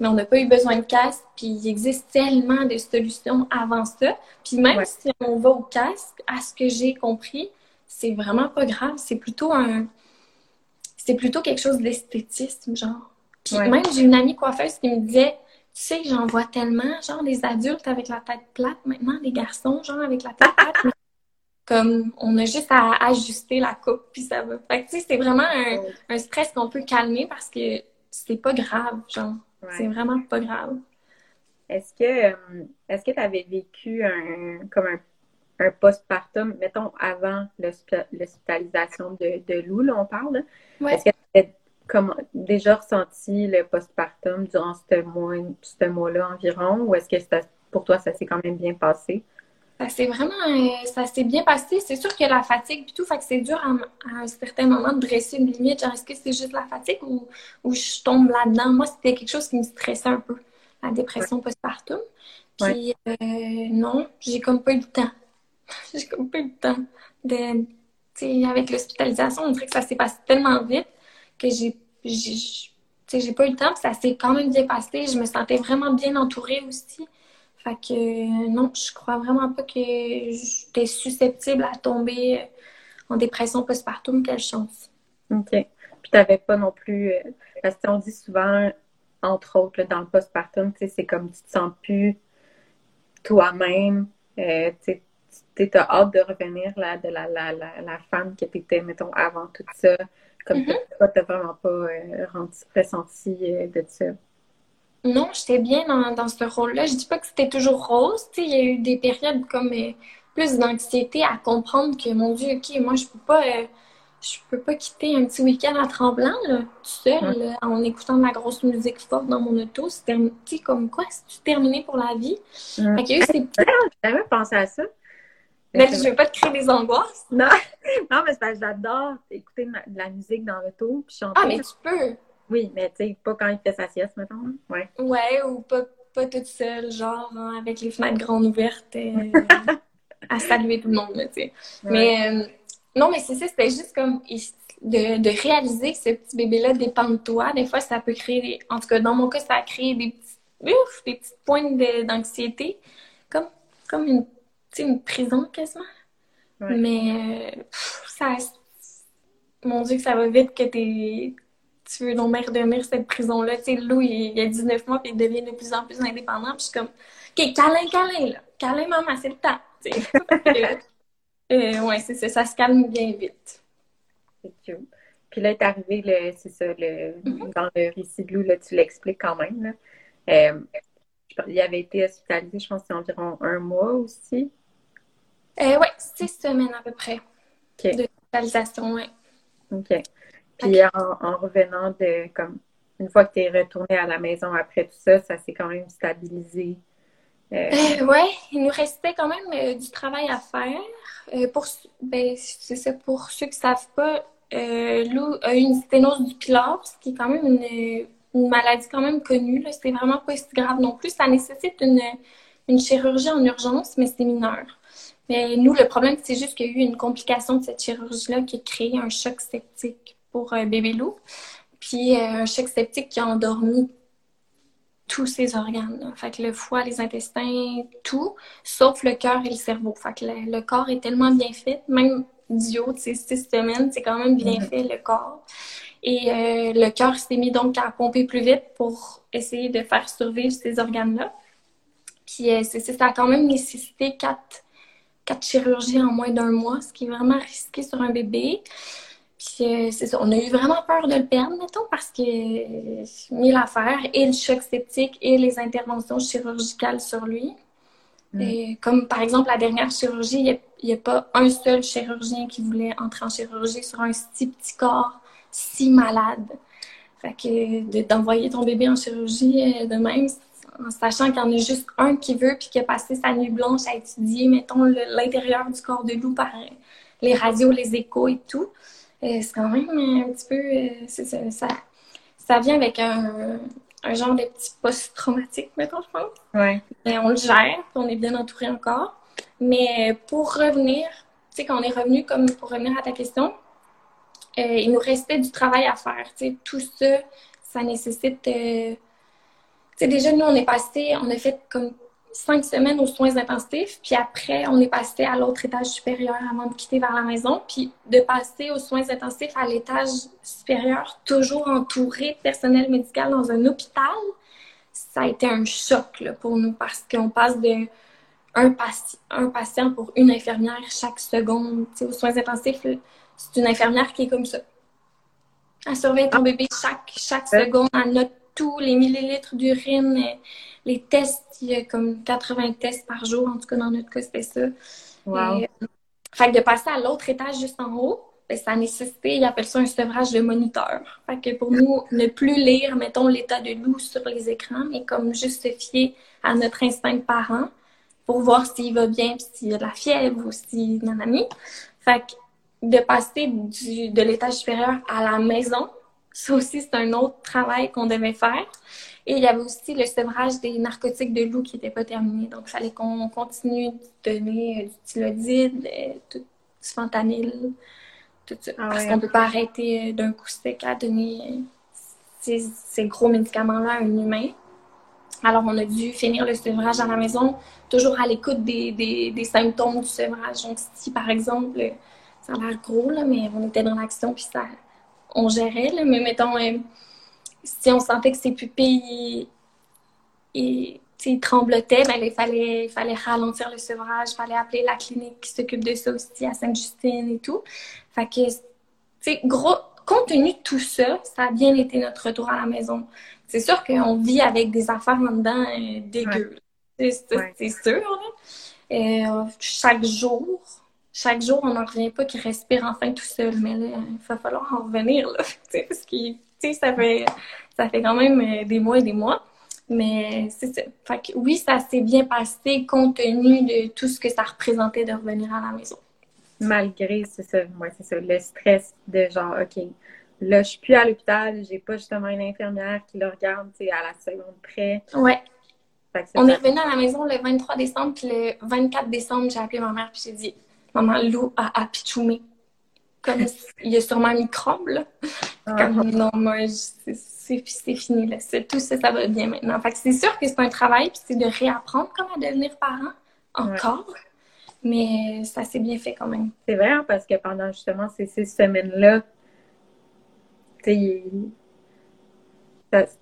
Mais on n'a pas eu besoin de casque, puis il existe tellement de solutions avant ça. Puis même si on va au casque, à ce que j'ai compris, c'est vraiment pas grave. C'est plutôt un. C'est plutôt quelque chose d'esthétisme, genre. Puis même, j'ai une amie coiffeuse qui me disait Tu sais, j'en vois tellement, genre, des adultes avec la tête plate maintenant, des garçons, genre, avec la tête plate. comme, on a juste à ajuster la coupe, puis ça va. Fait que, tu sais, c'est vraiment un, stress qu'on peut calmer parce que c'est pas grave, genre. C'est vraiment pas grave. Est-ce que euh, est-ce que tu avais vécu un comme un un postpartum, mettons avant l'hospitalisation de, de Lou, là, on parle. Est-ce que déjà ressenti le postpartum durant ce mois, ce mois-là environ, ou est-ce que pour toi, ça s'est quand même bien passé? Ça s'est vraiment euh, ça s'est bien passé. C'est sûr qu'il y a la fatigue et tout, fait que c'est dur à, un certain moment de dresser une limite. Genre, est-ce que c'est juste la fatigue ou, ou je tombe là-dedans? Moi, c'était quelque chose qui me stressait un peu, la dépression postpartum. Puis euh, non, j'ai comme pas eu le temps. *laughs* j'ai comme pas eu le temps. De, avec l'hospitalisation, on dirait que ça s'est passé tellement vite que j'ai j'ai pas eu le temps, ça s'est quand même bien passé. Je me sentais vraiment bien entourée aussi. Fait que non, je crois vraiment pas que j'étais susceptible à tomber en dépression postpartum. Quelle chance. OK. Puis t'avais pas non plus. Euh, parce qu'on dit souvent, entre autres, dans le postpartum, c'est comme tu te sens plus toi-même. Euh, tu as hâte de revenir là, de la, la, la, la femme que tu étais, mettons, avant tout ça. Comme mm -hmm. tu vraiment pas euh, ressenti euh, de ça. Non, j'étais bien dans, dans ce rôle-là. Je dis pas que c'était toujours rose. Il y a eu des périodes comme euh, plus d'anxiété à comprendre que, mon Dieu, OK, moi, je peux pas je peux pas quitter un petit week-end à Tremblant, là, tout seul, en écoutant de la grosse musique forte dans mon auto. C'est comme quoi, c'est terminé pour la vie? Mmh. Fait jamais pensé à ça. Mais je veux pas te créer des angoisses. Non, *laughs* non mais c'est parce que j'adore écouter de la musique dans l'auto puis chanter. Ah, mais tu peux! Oui, mais tu sais, pas quand il fait sa sieste, mettons. Ouais. Ouais, ou pas, pas toute seule, genre, hein, avec les fenêtres grandes ouvertes euh, *laughs* à saluer tout le monde, tu sais. Mais euh, non, mais c'est ça, c'était juste comme de, réaliser que ce petit bébé-là dépend de toi. Des fois, ça peut créer, des... en tout cas, dans mon cas, ça a créé des petits, ouf, des petites pointes d'anxiété, comme, comme une, une prison quasiment. Mais euh, ça, mon Dieu, que ça va vite que t'es, tu veux donc dormir cette prison-là. Tu sais, Lou, il, a 19 mois, puis il devient de plus en plus indépendant. Puis je suis comme, OK, câlin, câlin, là. Câlin, maman, c'est le temps. *laughs* euh, ouais, c'est ça, ça se calme bien vite. C'est cute. Puis là est arrivé, le, c'est ça, le, mm-hmm. dans le récit de Lou, là, tu l'expliques quand même. Là. Euh, il avait été hospitalisé, je pense, environ un mois aussi. Euh, oui, six semaines à peu près de hospitalisation, oui. OK. Puis en, revenant de, comme, une fois que tu es retourné à la maison après tout ça, ça s'est quand même stabilisé. Euh... euh oui, il nous restait quand même euh, du travail à faire. Euh, pour, ben, c'est ça, pour ceux qui ne savent pas, Lou a eu une sténose du pylore, ce qui est quand même une, une maladie quand même connue. C'est vraiment pas si grave non plus. Ça nécessite une, une chirurgie en urgence, mais c'est mineur. Mais nous, le problème, c'est juste qu'il y a eu une complication de cette chirurgie-là qui a créé un choc septique pour bébé loup. Puis euh, un choc septique qui a endormi tous ses organes. Fait que le foie, les intestins, tout, sauf le cœur et le cerveau. Fait que le, corps est tellement bien fait, même idiot de ces six semaines, c'est quand même bien mm-hmm. fait le corps. Et euh, le cœur s'est mis donc à pomper plus vite pour essayer de faire survivre ces organes-là. Puis euh, c'est, ça a quand même nécessité quatre quatre chirurgies en moins d'un mois, ce qui est vraiment risqué sur un bébé. Puis euh, c'est ça, on a eu vraiment peur de le perdre, mettons, parce que euh, mille affaires, et le choc septique et les interventions chirurgicales sur lui. Mm. Et comme par exemple la dernière chirurgie, il n'y a, pas un seul chirurgien qui voulait entrer en chirurgie sur un si petit corps, si malade. Fait que d'envoyer ton bébé en chirurgie euh, de même, en sachant qu'il y en a juste un qui veut puis qui a passé sa nuit blanche à étudier, mettons, l'intérieur du corps de loup par les radios, les échos et tout. Euh, c'est quand même un petit peu... Euh, ça, ça, vient avec un, genre de petit post-traumatique, mettons, je pense. Ouais. Mais on le gère, on est bien entouré encore. Mais pour revenir, tu sais, quand on est revenu, comme pour revenir à ta question, euh, il nous restait du travail à faire. Tu sais, tout ça, ça nécessite sais, déjà, nous, on est passé, on a fait comme cinq semaines aux soins intensifs, puis après, on est passé à l'autre étage supérieur avant de quitter vers la maison, puis de passer aux soins intensifs à l'étage supérieur, toujours entouré de personnel médical dans un hôpital, ça a été un choc là, pour nous parce qu'on passe de un, un, patient pour une infirmière chaque seconde. Tu sais, aux soins intensifs, c'est une infirmière qui est comme ça. Elle surveille ton bébé chaque, chaque seconde, elle note tous les millilitres d'urine, les tests, il y a comme 80 tests par jour, en tout cas dans notre cas, c'était ça. Wow. Et, euh, fait que de passer à l'autre étage juste en haut, ben, ça a nécessité, ils appellent ça un sevrage de moniteur. Fait que pour nous, ne plus lire, mettons, l'état de loup sur les écrans, mais comme juste se fier à notre instinct de parent pour voir s'il va bien, s'il a de la fièvre ou s'il mis. Fait que de passer du, de l'étage supérieur à la maison, ça aussi, c'est un autre travail qu'on devait faire. Et il y avait aussi le sevrage des narcotiques de loup qui n'était pas terminé. Donc, il fallait qu'on continue de donner euh, du tylodide, euh, du fentanyl, tout ça. Ah Parce qu'on ne peut pas arrêter euh, d'un coup sec à donner ces, gros médicaments-là à un humain. Alors, on a dû finir le sevrage à la maison, toujours à l'écoute des, des, symptômes du sevrage. Donc, si par exemple, ça a l'air gros, là, mais on était dans l'action, puis ça, on gérait, là, mais mettons, euh, si on sentait que ses pupilles et, tremblotaient, ben, il, fallait, il fallait ralentir le sevrage, il fallait appeler la clinique qui s'occupe de ça aussi à Sainte-Justine et tout. Fait que, tu gros, compte tenu de tout ça, ça a bien été notre retour à la maison. C'est sûr qu'on vit avec des affaires en dedans euh, dégueu. C'est sûr. Euh, chaque jour, chaque jour, on n'en revient pas qu'il respire enfin tout seul. Mais là, il va falloir en revenir, là. *laughs* parce que, ça fait, ça fait quand même euh, des mois et des mois. Mais c'est ça. Fait que oui, ça s'est bien passé compte tenu de tout ce que ça représentait de revenir à la maison. Malgré, c'est ça, moi, c'est ça, le stress de genre, OK, là, je suis plus à l'hôpital, j'ai pas justement une infirmière qui le regarde, tu sais, à la seconde près. Ouais. On est revenu à la maison le 23 décembre, puis le 24 décembre, j'ai appelé ma mère, puis j'ai dit, Maman Lou a apitoumé. comme *laughs* il y a sûrement un microbe, là. Ah. Comme, non, moi, c'est fini, là. Tout ça, ça va bien maintenant. Fait que c'est sûr que c'est un travail, puis c'est de réapprendre comment devenir parent, encore. Mais ça s'est bien fait quand même. C'est vrai, hein, parce que pendant justement ces six semaines-là,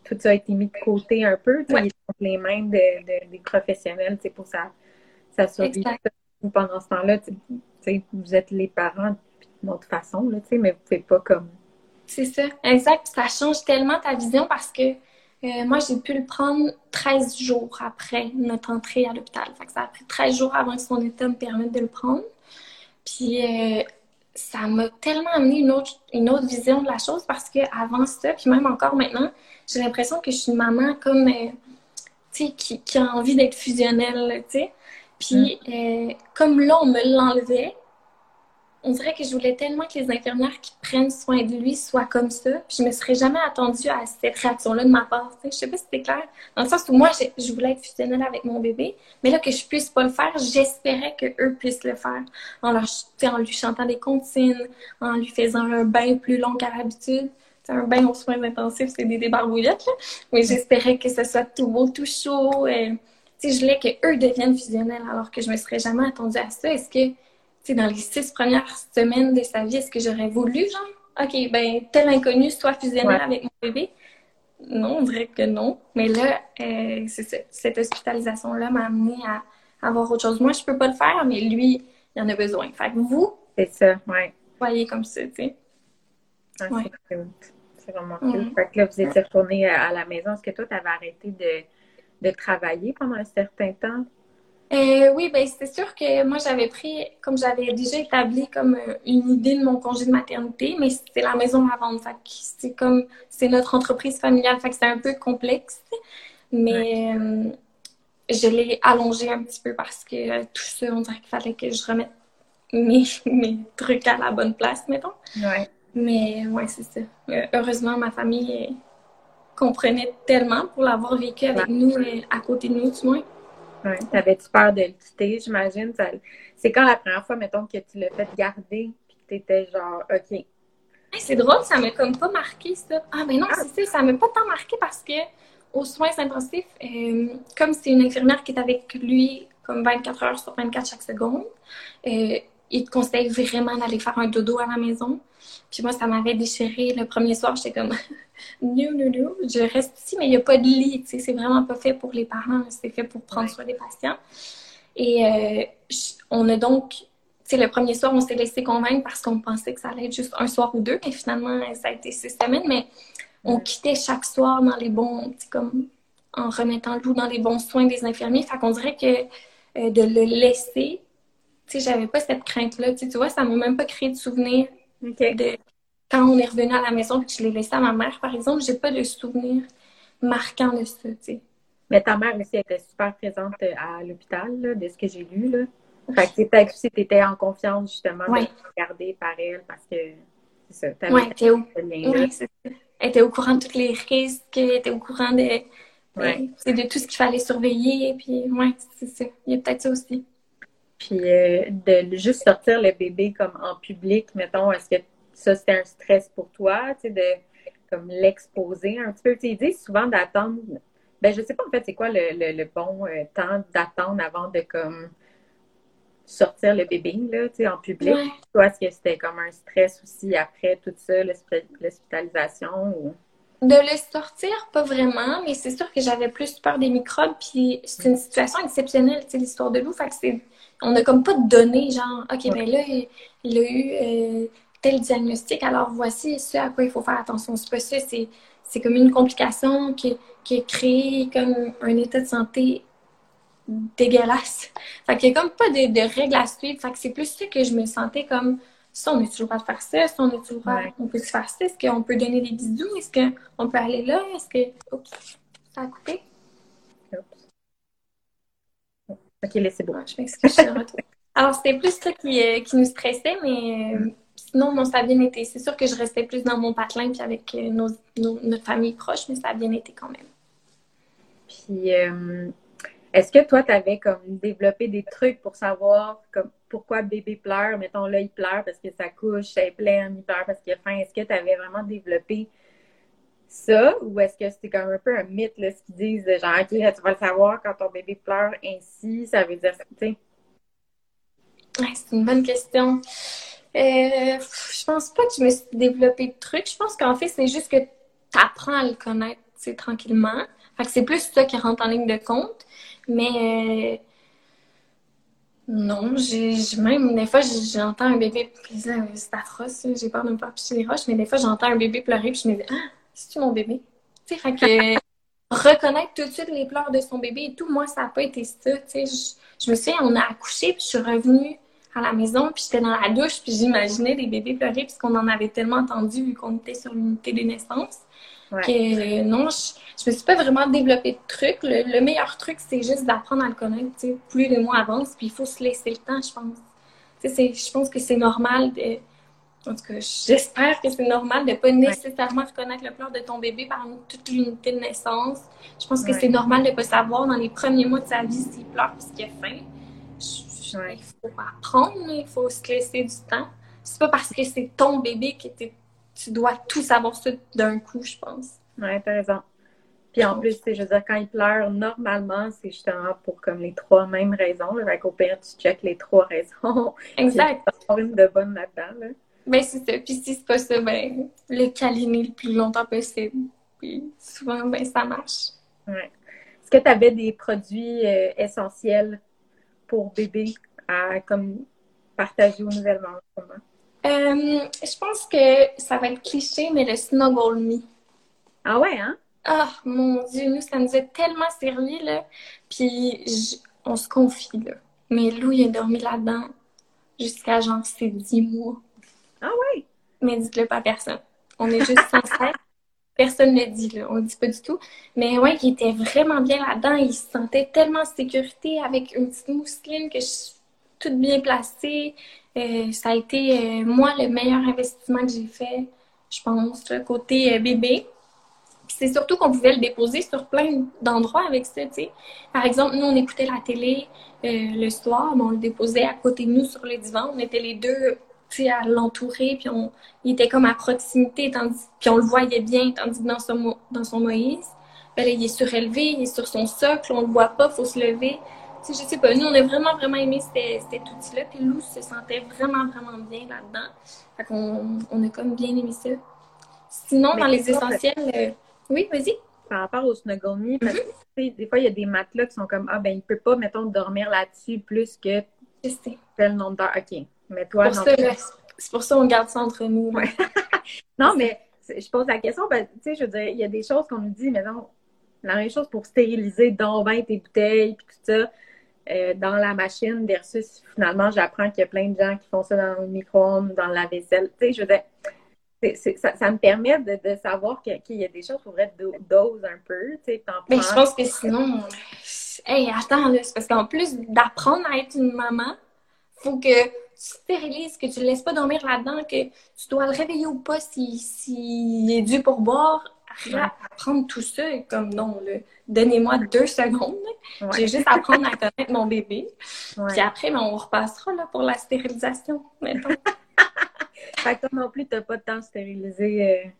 tout ça a été mis de côté un peu. Ouais. Les mains de, des professionnels pour ça, ça survie. Pendant ce temps-là, vous êtes les parents d'une autre façon, là, mais vous ne pouvez pas comme. C'est ça, exact. Ça change tellement ta vision parce que euh, moi, j'ai pu le prendre 13 jours après notre entrée à l'hôpital. ça a pris 13 jours avant que son état me permette de le prendre. Puis euh, ça m'a tellement amené une autre, une autre vision de la chose parce qu'avant ça, puis même encore maintenant, j'ai l'impression que je suis une maman comme, euh, qui, qui, a envie d'être fusionnelle, tu sais. Puis, mm. euh, comme là, on me l'enlevait, on dirait que je voulais tellement que les infirmières qui prennent soin de lui soient comme ça. Puis je me serais jamais attendue à cette réaction-là de ma part. Je sais pas si c'était clair. Dans le sens où moi, je voulais être fusionnelle avec mon bébé, mais là que je puisse pas le faire, j'espérais que eux puissent le faire. En, leur, en lui chantant des comptines, en lui faisant un bain plus long qu'à l'habitude. un bain aux soins intensifs, c'est des débarbouillettes, là. Mais j'espérais que ce soit tout beau, tout chaud. Et, je voulais qu'eux deviennent fusionnels alors que je me serais jamais attendue à ça. Est-ce que dans les six premières semaines de sa vie, est-ce que j'aurais voulu, genre, OK, ben, tel inconnu soit fusionnel avec mon bébé? Non, on dirait que non. Mais là, euh, cette hospitalisation-là m'a amené à, avoir autre chose. Moi, je peux pas le faire, mais lui, il en a besoin. Fait que vous, c'est ça, ouais. Voyez comme ça, tu sais. ouais. C'est vraiment cool. Fait que là, vous étiez retourné à la maison. Est-ce que toi, tu avais arrêté de, de travailler pendant un certain temps? Euh, oui, ben c'est sûr que moi j'avais pris, comme j'avais déjà établi comme euh, une idée de mon congé de maternité, mais c'était la maison à vendre. c'est comme c'est notre entreprise familiale, fait que c'est un peu complexe. Mais euh, je l'ai allongé un petit peu parce que tout ça, on dirait qu'il fallait que je remette mes, *laughs* mes trucs à la bonne place, mettons. Ouais. Mais ouais, c'est ça. heureusement, ma famille comprenait tellement pour l'avoir vécu avec nous, à côté de nous, du moins. Ouais. T'avais-tu peur de le quitter, j'imagine? C'est quand la première fois, mettons, que tu l'as fait garder, puis que t'étais genre, OK. c'est drôle, ça m'a comme pas marqué, ça. Ah, ben non, ah. c'est ça, ça m'a pas tant marqué parce que aux soins intensifs, euh, comme c'est une infirmière qui est avec lui comme 24 heures sur 24 chaque seconde, euh, il te conseille vraiment d'aller faire un dodo à la maison. Puis moi, ça m'avait déchiré le premier soir. J'étais comme, non, non, non, je reste ici, mais il n'y a pas de lit. C'est vraiment pas fait pour les parents. C'est fait pour prendre soin des patients. Et euh, on a donc, tu sais, le premier soir, on s'est laissé convaincre parce qu'on pensait que ça allait être juste un soir ou deux. Mais finalement, ça a été six semaines. Mais on quittait chaque soir dans les bons, comme en remettant le loup dans les bons soins des infirmiers. Fait qu'on dirait que euh, de le laisser, tu sais, j'avais pas cette crainte-là. Tu vois, ça m'a même pas créé de souvenir de quand on est revenu à la maison et que je l'ai laissé à ma mère, par exemple, j'ai pas de souvenir marquant de ça, tu sais. Mais ta mère aussi était super présente euh, à l'hôpital, de ce que j'ai lu, là. Fait que peut-être aussi tu étais en confiance, justement, de regarder par elle, parce que c'est ça. Elle, au... elle était au courant de tous les risques, elle était au courant de, ouais. de, tout ce qu'il fallait surveiller, puis ouais, c'est ça. Il y a peut-être ça aussi. Puis euh, de juste sortir le bébé comme en public, mettons, est-ce que ça c'était un stress pour toi, tu sais, de comme l'exposer un petit peu? Tu dis souvent d'attendre. Ben, je sais pas en fait c'est quoi le, bon euh, temps d'attendre avant de comme sortir le bébé là, tu sais, en public? Toi, est-ce que c'était comme un stress aussi après tout ça, l'hospitalisation ou? De le sortir, pas vraiment, mais c'est sûr que j'avais plus peur des microbes, puis c'est une situation exceptionnelle, tu l'histoire de loup, fait que c'est on n'a comme pas de données, genre, OK, mais là, il, a eu euh, tel diagnostic, alors voici ce à quoi il faut faire attention. C'est pas ça, c'est, comme une complication qui, qui est créée comme un état de santé dégueulasse. Fait qu'il n'y a comme pas de, règles à suivre. Fait que c'est plus ça que je me sentais comme ça, on n'est toujours pas de faire ça, ça, on est toujours pas, on peut se faire ça, est-ce qu'on peut donner des bisous, est-ce qu'on peut aller là, est-ce que, oups, ça a coupé? Ok, laissez bon. Je m'excuse, Alors, c'était plus ça qui, euh, qui nous stressait, mais euh, sinon, non, ça a bien été. C'est sûr que je restais plus dans mon patelin puis avec euh, nos, notre famille proche, mais ça a bien été quand même. Puis, Est-ce que toi, tu avais comme développé des trucs pour savoir comme pourquoi bébé pleure? Mettons là, il pleure parce que sa couche est pleine, il pleure parce qu'il a faim. Est-ce que tu avais vraiment développé ça? Ou est-ce que c'était comme un peu un mythe, là, ce qu'ils disent, genre, OK, tu vas le savoir quand ton bébé pleure ainsi, ça veut dire, tu sais? c'est une bonne question. Euh, je pense pas que je me suis développé de trucs. Je pense qu'en fait, c'est juste que tu apprends à le connaître, tranquillement. Fait que c'est plus ça qui rentre en ligne de compte. Mais euh, non, j'ai même des fois j'entends un bébé, c'est atroce, j'ai peur de me faire picher les roches, mais des fois j'entends un bébé pleurer puis je me dis ah, c'est-tu mon bébé? Tu sais, que *laughs* reconnaître tout de suite les pleurs de son bébé et tout, moi ça n'a pas été ça, tu sais. Je, me souviens, on a accouché puis je suis revenue à la maison puis j'étais dans la douche puis j'imaginais des bébés pleurer puisqu'on en avait tellement entendu vu qu'on était sur l'unité des naissances. Que non, je, je me suis pas vraiment développé de trucs. Le, meilleur truc, c'est juste d'apprendre à le connaître. Plus les mois avancent, puis il faut se laisser le temps, je pense. Je pense que c'est normal de. En tout cas, j'espère que c'est normal de pas nécessairement reconnaître le pleur de ton bébé par toute l'unité de naissance. Je pense que c'est normal de pas savoir dans les premiers mois de sa vie s'il pleure parce qu'il a faim. Il faut apprendre, il faut se laisser du temps. C'est pas parce que c'est ton bébé que tu dois tout savoir ça d'un coup, je pense. Ouais, t'as raison. Puis en plus, je veux dire, quand il pleure, normalement, c'est justement pour comme les trois mêmes raisons. Là. Fait pire, tu checkes les trois raisons. *laughs* Exact. Une de bonne là-dedans. Là. Ben, c'est ça. Puis si c'est pas ça, ben, le câliner le plus longtemps possible. Puis souvent, ben, ça marche. Ouais. Est-ce que tu avais des produits euh, essentiels pour bébé à comme partager aux nouvelles mamans? Euh, je pense que ça va être cliché, mais le Snuggle Me. Ah ouais, hein? Ah, mon Dieu, nous, ça nous a tellement servi, là. Puis, on se confie, là. Mais Lou, il a dormi là-dedans jusqu'à genre ses dix mois. Ah ouais? Mais dites-le pas à personne. On est juste sincère. *laughs* Personne ne le dit, là. On le dit pas du tout. Mais ouais, il était vraiment bien là-dedans. Il se sentait tellement en sécurité avec une petite mousseline que je toute bien placée. Euh, ça a été, euh, moi, le meilleur investissement que j'ai fait, je pense, côté euh, bébé c'est surtout qu'on pouvait le déposer sur plein d'endroits avec ça, tu sais. Par exemple, nous, on écoutait la télé le soir, mais on le déposait à côté de nous sur le divan. On était les deux, tu sais, à l'entourer, puis on, il était comme à proximité, puis on le voyait bien, tandis que dans son, dans son Moïse, ben il est surélevé, il est sur son socle, on le voit pas, faut se lever. Sais, je sais pas, nous, on a vraiment, vraiment aimé cet, outil-là, puis Lou se sentait vraiment, vraiment bien là-dedans. Fait qu'on on a comme bien aimé ça. Sinon, dans les essentiels... Euh, oui, vas-y. Par rapport au Snuggle Me, parce que des fois, il y a des matelas qui sont comme Ah, ben, il peut pas, mettons, dormir là-dessus plus que tel nombre d'heures. OK. Mais toi. C'est pour ça qu'on garde ça entre nous. *laughs* non, mais je pose la question, ben, tu sais, je veux dire, il y a des choses qu'on nous dit, mais non, la même chose pour stériliser dans tes bouteilles, puis tout ça. Euh, dans la machine versus finalement j'apprends qu'il y a plein de gens qui font ça dans le micro-ondes, dans la vaisselle. Tu sais, je veux dire, ça, me permet de, savoir qu'il y a des choses pour être dose un peu. Mais je pense que sinon, hey, attends, c'est parce qu'en plus d'apprendre à être une maman, faut que tu stérilises, que tu ne laisses pas dormir là-dedans, que tu dois le réveiller ou pas s'il si, est dû pour boire. Apprendre tout ça, comme non, donnez-moi deux secondes. J'ai juste à apprendre à connaître mon bébé. Puis après, ben, on repassera là, pour la stérilisation. *laughs* Fait que toi non plus, t'as pas de temps de stériliser.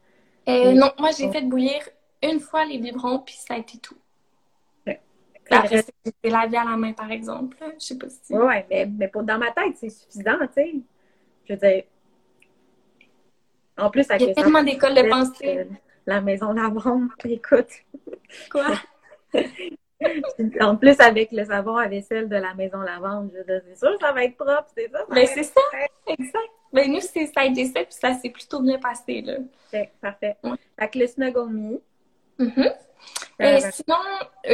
Euh, euh, non, moi j'ai fait bouillir une fois les biberons, puis ça a été tout. Après, c'est lavé à la main, par exemple. Je sais pas si. Oui, mais, mais pour, dans ma tête, c'est suffisant, tu sais. Je veux dire. En plus, avec Il y a tellement d'écoles de pensée. La maison lavande, *laughs* écoute. Quoi? *laughs* en plus, avec le savon à vaisselle de la maison lavande, je c'est sûr que ça va être propre, c'est ça? Mais ben, c'est ça, exact. Ben, nous, c'est, puis ça s'est plutôt bien passé, là. parfait. Fait que le Snuggle Me. Mm-hmm. Euh, sinon,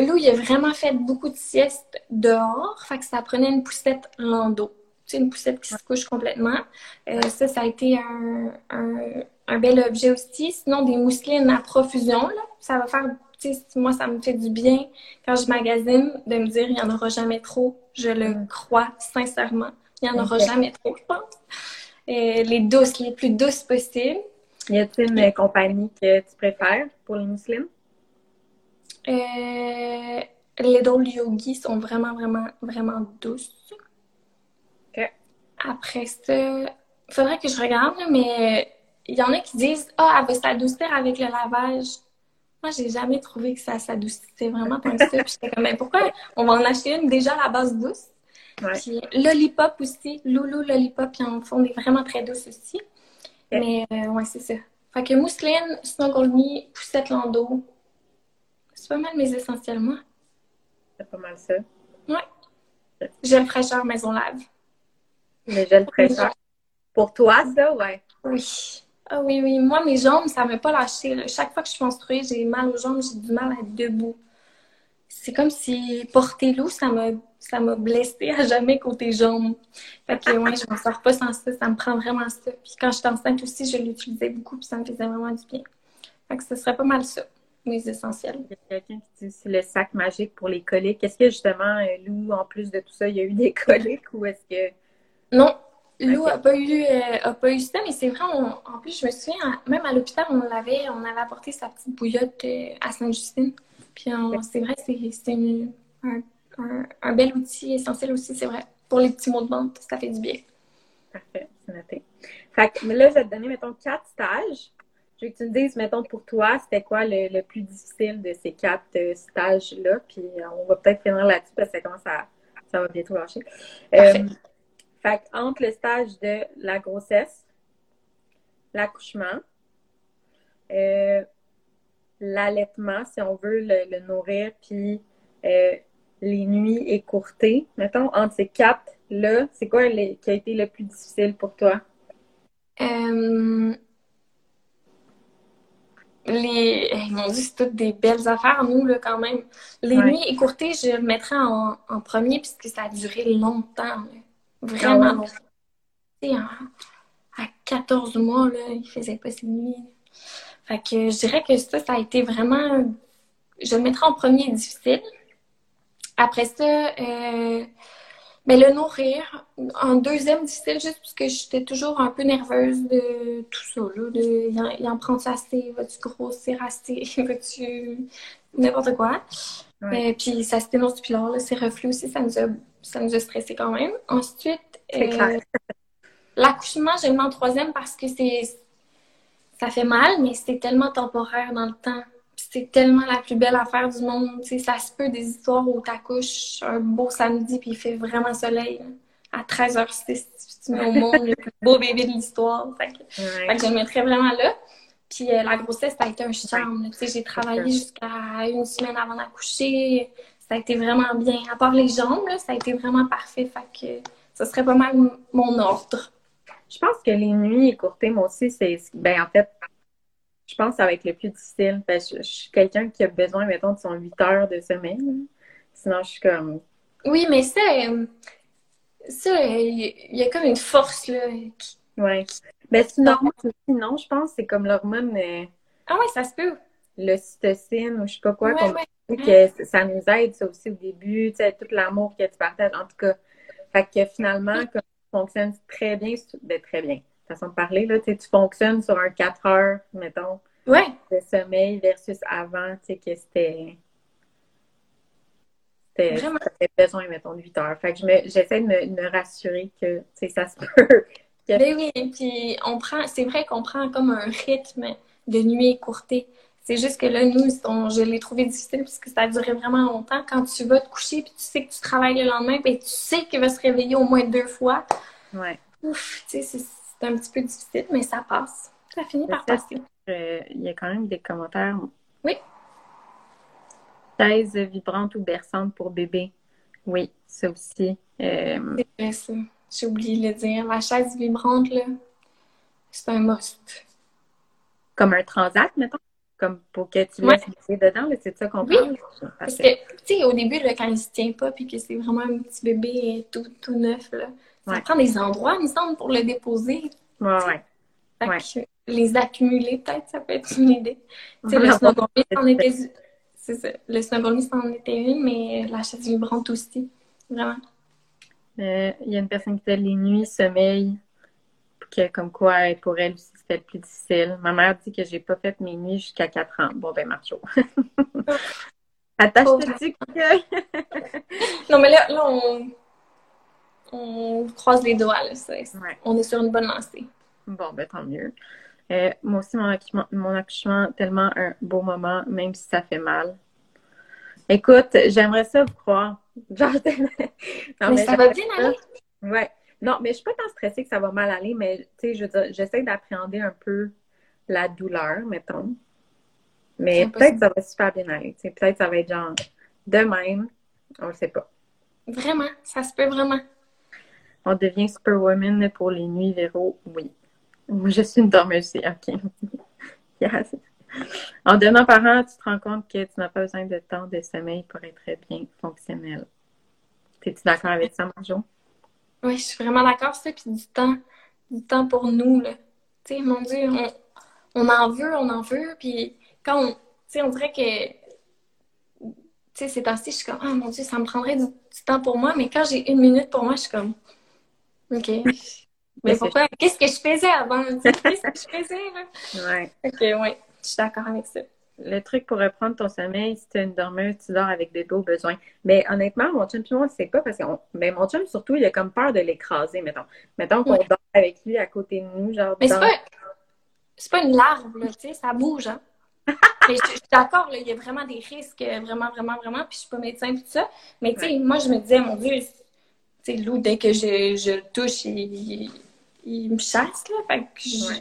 Lou, il a vraiment fait beaucoup de siestes dehors, fait que ça prenait une poussette landau. Sais, une poussette qui se couche complètement. Euh, ça, ça a été un, un, bel objet aussi. Sinon, des mousselines à profusion, là. Ça va faire, moi, ça me fait du bien quand je magasine de me dire, il n'y en aura jamais trop. Je le mm. crois sincèrement. Il n'y en aura jamais trop, je pense. Euh, les douces, les plus douces possibles. Y a-t-il une compagnie que tu préfères pour les musulmans? Euh, les Little Yogi sont vraiment, vraiment, vraiment douces. OK. Après ça, faudrait que je regarde, mais il y en a qui disent Ah, elle va s'adoucir avec le lavage. Moi, j'ai jamais trouvé que ça s'adoucissait vraiment que ça. Puis j'étais comme, mais pourquoi on va en acheter une déjà à la base douce? Ouais. Puis Lollipop aussi, Loulou Lollipop, ils en font des vraiment très douces aussi. Mais euh, ouais, c'est ça. Fait que mousseline, Snuggle Me, poussette landau. C'est pas mal mes essentiels, moi. C'est pas mal ça. Ouais. Gel fraîcheur maison lave. Le gel fraîcheur. Pour toi, ça, ouais. Oui. Ah oui, oui. Moi, mes jambes, ça m'a pas lâché. là. Chaque fois que je suis menstruée, j'ai mal aux jambes, j'ai du mal à être debout. C'est comme si porter l'eau, ça m'a ça m'a blessée à jamais côté jambes. Fait que ouais, je m'en sors pas sans ça. Ça me prend vraiment ça. Puis quand j'étais enceinte aussi, je l'utilisais beaucoup, puis ça me faisait vraiment du bien. Fait que ce serait pas mal ça, mes essentiels. Il y a quelqu'un qui dit aussi le sac magique pour les coliques. Est-ce que justement, euh, Lou, en plus de tout ça, il y a eu des *laughs* coliques ou est-ce que. Non, Lou Ok. a pas eu euh, a pas eu ça, mais c'est vrai, on- en plus, je me souviens, même à l'hôpital, on l'avait, on avait apporté sa petite bouillotte euh, à Sainte-Justine. Puis c'est vrai, c'est un, un, un bel outil essentiel aussi, c'est vrai. Pour les petits mots de vente, ça fait du bien. Parfait, c'est noté. Fait que mais là, je vais te donner, mettons, quatre stages. Je veux que tu me dises, mettons, pour toi, c'était quoi le, le plus difficile de ces quatre euh, stages-là? Puis euh, on va peut-être finir là-dessus parce que ça commence à. Ça va bientôt lâcher. Euh, fait entre le stage de la grossesse, l'accouchement, euh, l'allaitement, si on veut le, le nourrir, puis euh, les nuits écourtées, mettons, entre ces quatre-là, c'est quoi les- qui a été le plus difficile pour toi? Euh, les... eh, mon Dieu, c'est toutes des belles affaires, nous, là, quand même. Les Ouais. nuits écourtées, je le mettrais en, en premier puisque ça a duré longtemps. là. Vraiment. Tu sais, en- à 14 mois, là, il faisait pas ses nuits. Fait que je dirais que ça, ça a été vraiment... Je le mettrais en premier difficile. Après ça, euh, mais le nourrir, en deuxième difficile, juste parce que j'étais toujours un peu nerveuse de tout ça, là, de y en, en prendre assez, vas-tu grossir assez, *laughs* vas-tu n'importe quoi. Ouais. Euh, puis ça se dénonce depuis lors, là, ces reflux aussi, ça nous a, ça nous a stressé quand même. Ensuite, euh, *laughs* l'accouchement, j'ai mis en troisième parce que c'est ça fait mal, mais c'est tellement temporaire dans le temps. C'est tellement la plus belle affaire du monde. Ça se peut des histoires où t'accouches un beau samedi puis il fait vraiment soleil. À 13h06, puis tu mets au *laughs* monde le plus beau bébé de l'histoire. Fait que, Ouais. fait que je le mettrais vraiment là. Puis euh, la grossesse, ça a été un charme. j'ai travaillé jusqu'à une semaine avant d'accoucher. Ça a été vraiment bien. À part les jambes, là, ça a été vraiment parfait. Fait que ça serait pas mal mon ordre. Je pense que les nuits écourtées, moi aussi, c'est. Ben, en fait, je pense que ça va être le plus difficile. Parce que je, suis quelqu'un qui a besoin, mettons, de son 8 heures de sommeil. Sinon, je suis comme. Oui, mais ça, euh, ça, euh, il y, a comme une force, là. qui- Ouais. Ben, c'est hormone aussi, non? Je pense que c'est comme l'hormone, euh, Ah ouais, ça se peut. L'ocytocine ou je sais pas quoi, Ouais, ouais. que ça nous aide, ça aussi, au début, tu sais, tout l'amour que tu partages. En tout cas, fait que finalement, comme tu fonctionnes très bien, ben, très bien, façon de parler, là, tu fonctionnes sur un 4 heures, mettons, Ouais. de sommeil versus avant, tu sais, que c'était. J'avais besoin, mettons, de 8 heures. Fait que je me- j'essaie de me, de me rassurer que, tu sais, ça se *laughs* peut. Ben oui, puis on prend, c'est vrai qu'on prend comme un rythme de nuit écourtée. C'est juste que là, nous, on- je l'ai trouvé difficile parce que ça a duré vraiment longtemps. Quand tu vas te coucher puis tu sais que tu travailles le lendemain, ben tu sais qu'il va se réveiller au moins deux fois. Ouais. Ouf, tu sais, c'est un petit peu difficile, mais ça passe. Ça finit par Ça, passer. Euh, Il y a quand même des commentaires. Oui. Chaise vibrante ou berçante pour bébé. Oui, ça aussi. Euh, C'est vrai, ça. J'ai oublié de le dire. La chaise vibrante, là, c'est un must. comme un transat, mettons? Comme pour que tu Ouais. laisses bébé dedans, c'est de ça qu'on Oui. parle? Parce que, tu sais, au début, là, quand il se tient pas, puis que c'est vraiment un petit bébé tout, tout neuf, là, ça Ouais. prend des endroits, il me semble, pour le déposer. Ouais, ouais. Fait Ouais. que les accumuler, peut-être, ça peut être une idée. *laughs* Tu sais, le Vraiment, snowboard, c'est c'en était... C'est ça. Le snowboard, c'en était une, mais la chaise vibrante aussi. Vraiment. Euh, Il y a une personne qui fait les nuits, sommeil, que comme quoi pour elle aussi c'était le plus difficile. Ma mère dit que j'ai pas fait mes nuits jusqu'à 4 ans. Bon ben marcho. *laughs* Attache le *laughs* Non, mais là, là on... on croise les doigts. Là. On est sur une bonne lancée. Bon, ben tant mieux. Euh, moi aussi, mon accouchement, mon accouchement, tellement un beau moment, même si ça fait mal. Écoute, j'aimerais ça vous croire. Genre, *laughs* non, mais, ça va bien aller. Ouais. Non, mais je suis pas tant stressée que ça va mal aller, mais tu sais, je veux dire, j'essaie d'appréhender un peu la douleur, mettons. Mais peut-être que ça va super bien aller. Peut-être que ça va être genre de même. On le sait pas. Vraiment, ça se peut vraiment. On devient superwoman pour les nuits Véro, oui. Je suis une dormeuse, OK. *laughs* yes. En devenant parent, tu te rends compte que tu n'as pas besoin de temps de sommeil pour être bien fonctionnel. Es-tu d'accord avec ça, Marjo? Oui, je suis vraiment d'accord. Ça, puis du temps, du temps pour nous, là. Tu sais, mon Dieu, on, on, en veut, on en veut, puis quand on, tu sais, on dirait que, tu sais, ces temps-ci, je suis comme, ah, mon Dieu, ça me prendrait du, temps pour moi, mais quand j'ai une minute pour moi, je suis comme, OK. *laughs* Mais pourquoi? Qu'est-ce que je faisais avant? Qu'est-ce que je faisais, là? Ouais. OK, ouais. Je suis d'accord avec ça. Le truc pour reprendre ton sommeil, si tu es une dormeuse, tu dors avec des beaux besoins. Mais honnêtement, mon chum, moi, c'est pas parce que mais mon chum, surtout, il a comme peur de l'écraser, mettons. Mettons qu'on dort avec lui à côté de nous, genre. Mais c'est pas, c'est pas une larve, là, tu sais, ça bouge, hein. *laughs* mais je, suis d'accord, il y a vraiment des risques, vraiment, vraiment, vraiment. Puis je suis pas médecin, tout ça. Mais tu sais, moi, je me disais, mon Dieu, tu sais, Lou, dès que je, je le touche, il, il, me chasse, là. Fait que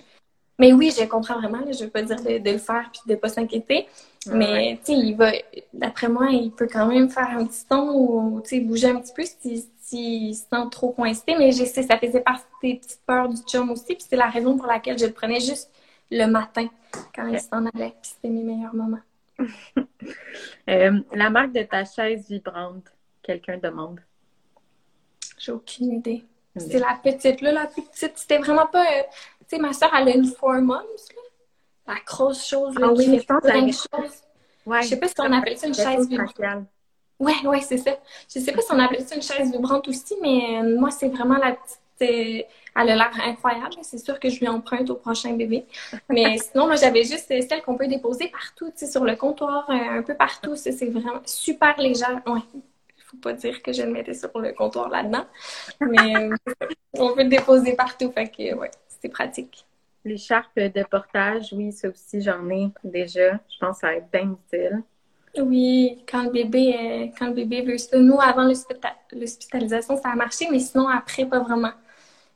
mais oui, je comprends vraiment. je ne veux pas dire de, le faire puis de ne pas s'inquiéter. Mais tu sais, il va, d'après moi, il peut quand même faire un petit ton ou bouger un petit peu s'il si, se sent trop coincé. Mais je sais, ça faisait partie des petites peurs du chum aussi. Puis c'est la raison pour laquelle je le prenais juste le matin quand il s'en allait. Puis c'était mes meilleurs moments. *laughs* Euh, la marque de ta chaise vibrante, quelqu'un demande. J'ai aucune idée. C'est la petite, là, la plus petite. C'était vraiment pas. Euh, sais, ma soeur, elle a une four moms, là. La grosse chose, là, ah, oui, qui fait plein de choses. Ouais, je sais pas si on appelle ça une chaise vibrante. Ouais, ouais, c'est ça. Je sais pas si on appelle ça une chaise vibrante aussi, mais euh, moi, c'est vraiment la petite. Euh, elle a l'air incroyable. C'est sûr que je lui emprunte au prochain bébé. Mais *laughs* sinon, moi, j'avais juste celle qu'on peut déposer partout, tu sais, sur le comptoir, un peu partout. C'est vraiment super légère. Ouais, faut pas dire que je le mettais sur le comptoir là-dedans. Mais euh, on peut le déposer partout. Fait que, ouais, c'est pratique. L'écharpe de portage, oui, ça aussi, j'en ai déjà. Je pense que ça va être bien utile. Oui, quand le bébé, euh, quand le bébé veut ça. Nous, avant l'hospitalisation, ça a marché, mais sinon, après, pas vraiment.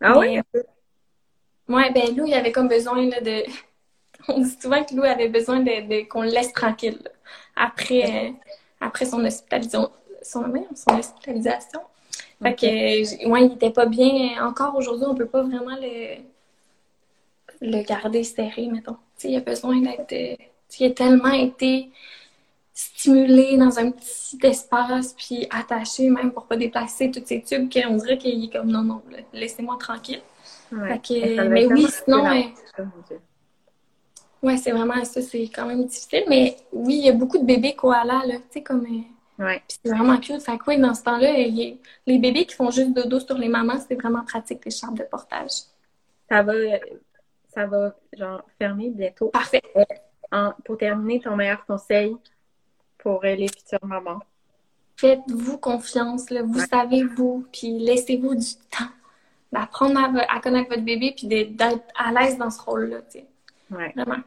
Ah oui? Euh, ouais, ben Lou, il avait comme besoin de. *laughs* On dit souvent que Lou avait besoin de, qu'on le laisse tranquille après, après son hospitalisation son, son hospitalisation. Fait que, ouais, il n'était pas bien. Encore aujourd'hui, on peut pas vraiment le, le garder serré, mettons. Il a besoin d'être. Euh, il a tellement été stimulé dans un petit espace, puis attaché même pour pas déplacer tous ses tubes, qu'on dirait qu'il est comme non, non, laissez-moi tranquille. Fait que, mais oui, sinon. Ouais, c'est vraiment ça, c'est quand même difficile. Mais oui, il y a beaucoup de bébés koalas, là, tu sais, comme. Euh, Ouais. C'est vraiment cute. Fait que oui, dans ce temps-là, les bébés qui font juste dodo sur les mamans, c'est vraiment pratique, les chambres de portage. Ça va, ça va, genre, fermer bientôt. Parfait. Euh, pour terminer, ton meilleur conseil pour les futures mamans? Faites-vous confiance, là. Vous savez, vous, puis laissez-vous du temps d'apprendre à, connaître votre bébé puis d'être à l'aise dans ce rôle-là, tu sais. Vraiment.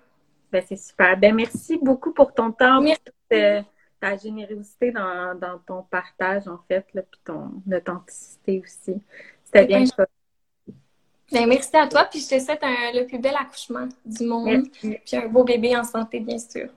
Ben, c'est super. Ben, merci beaucoup pour ton temps. Merci ta générosité dans, ton partage, en fait, là, puis ton authenticité aussi. C'était bien ça. Ben, merci à toi, puis je te souhaite le plus bel accouchement du monde, puis un beau bébé en santé, bien sûr.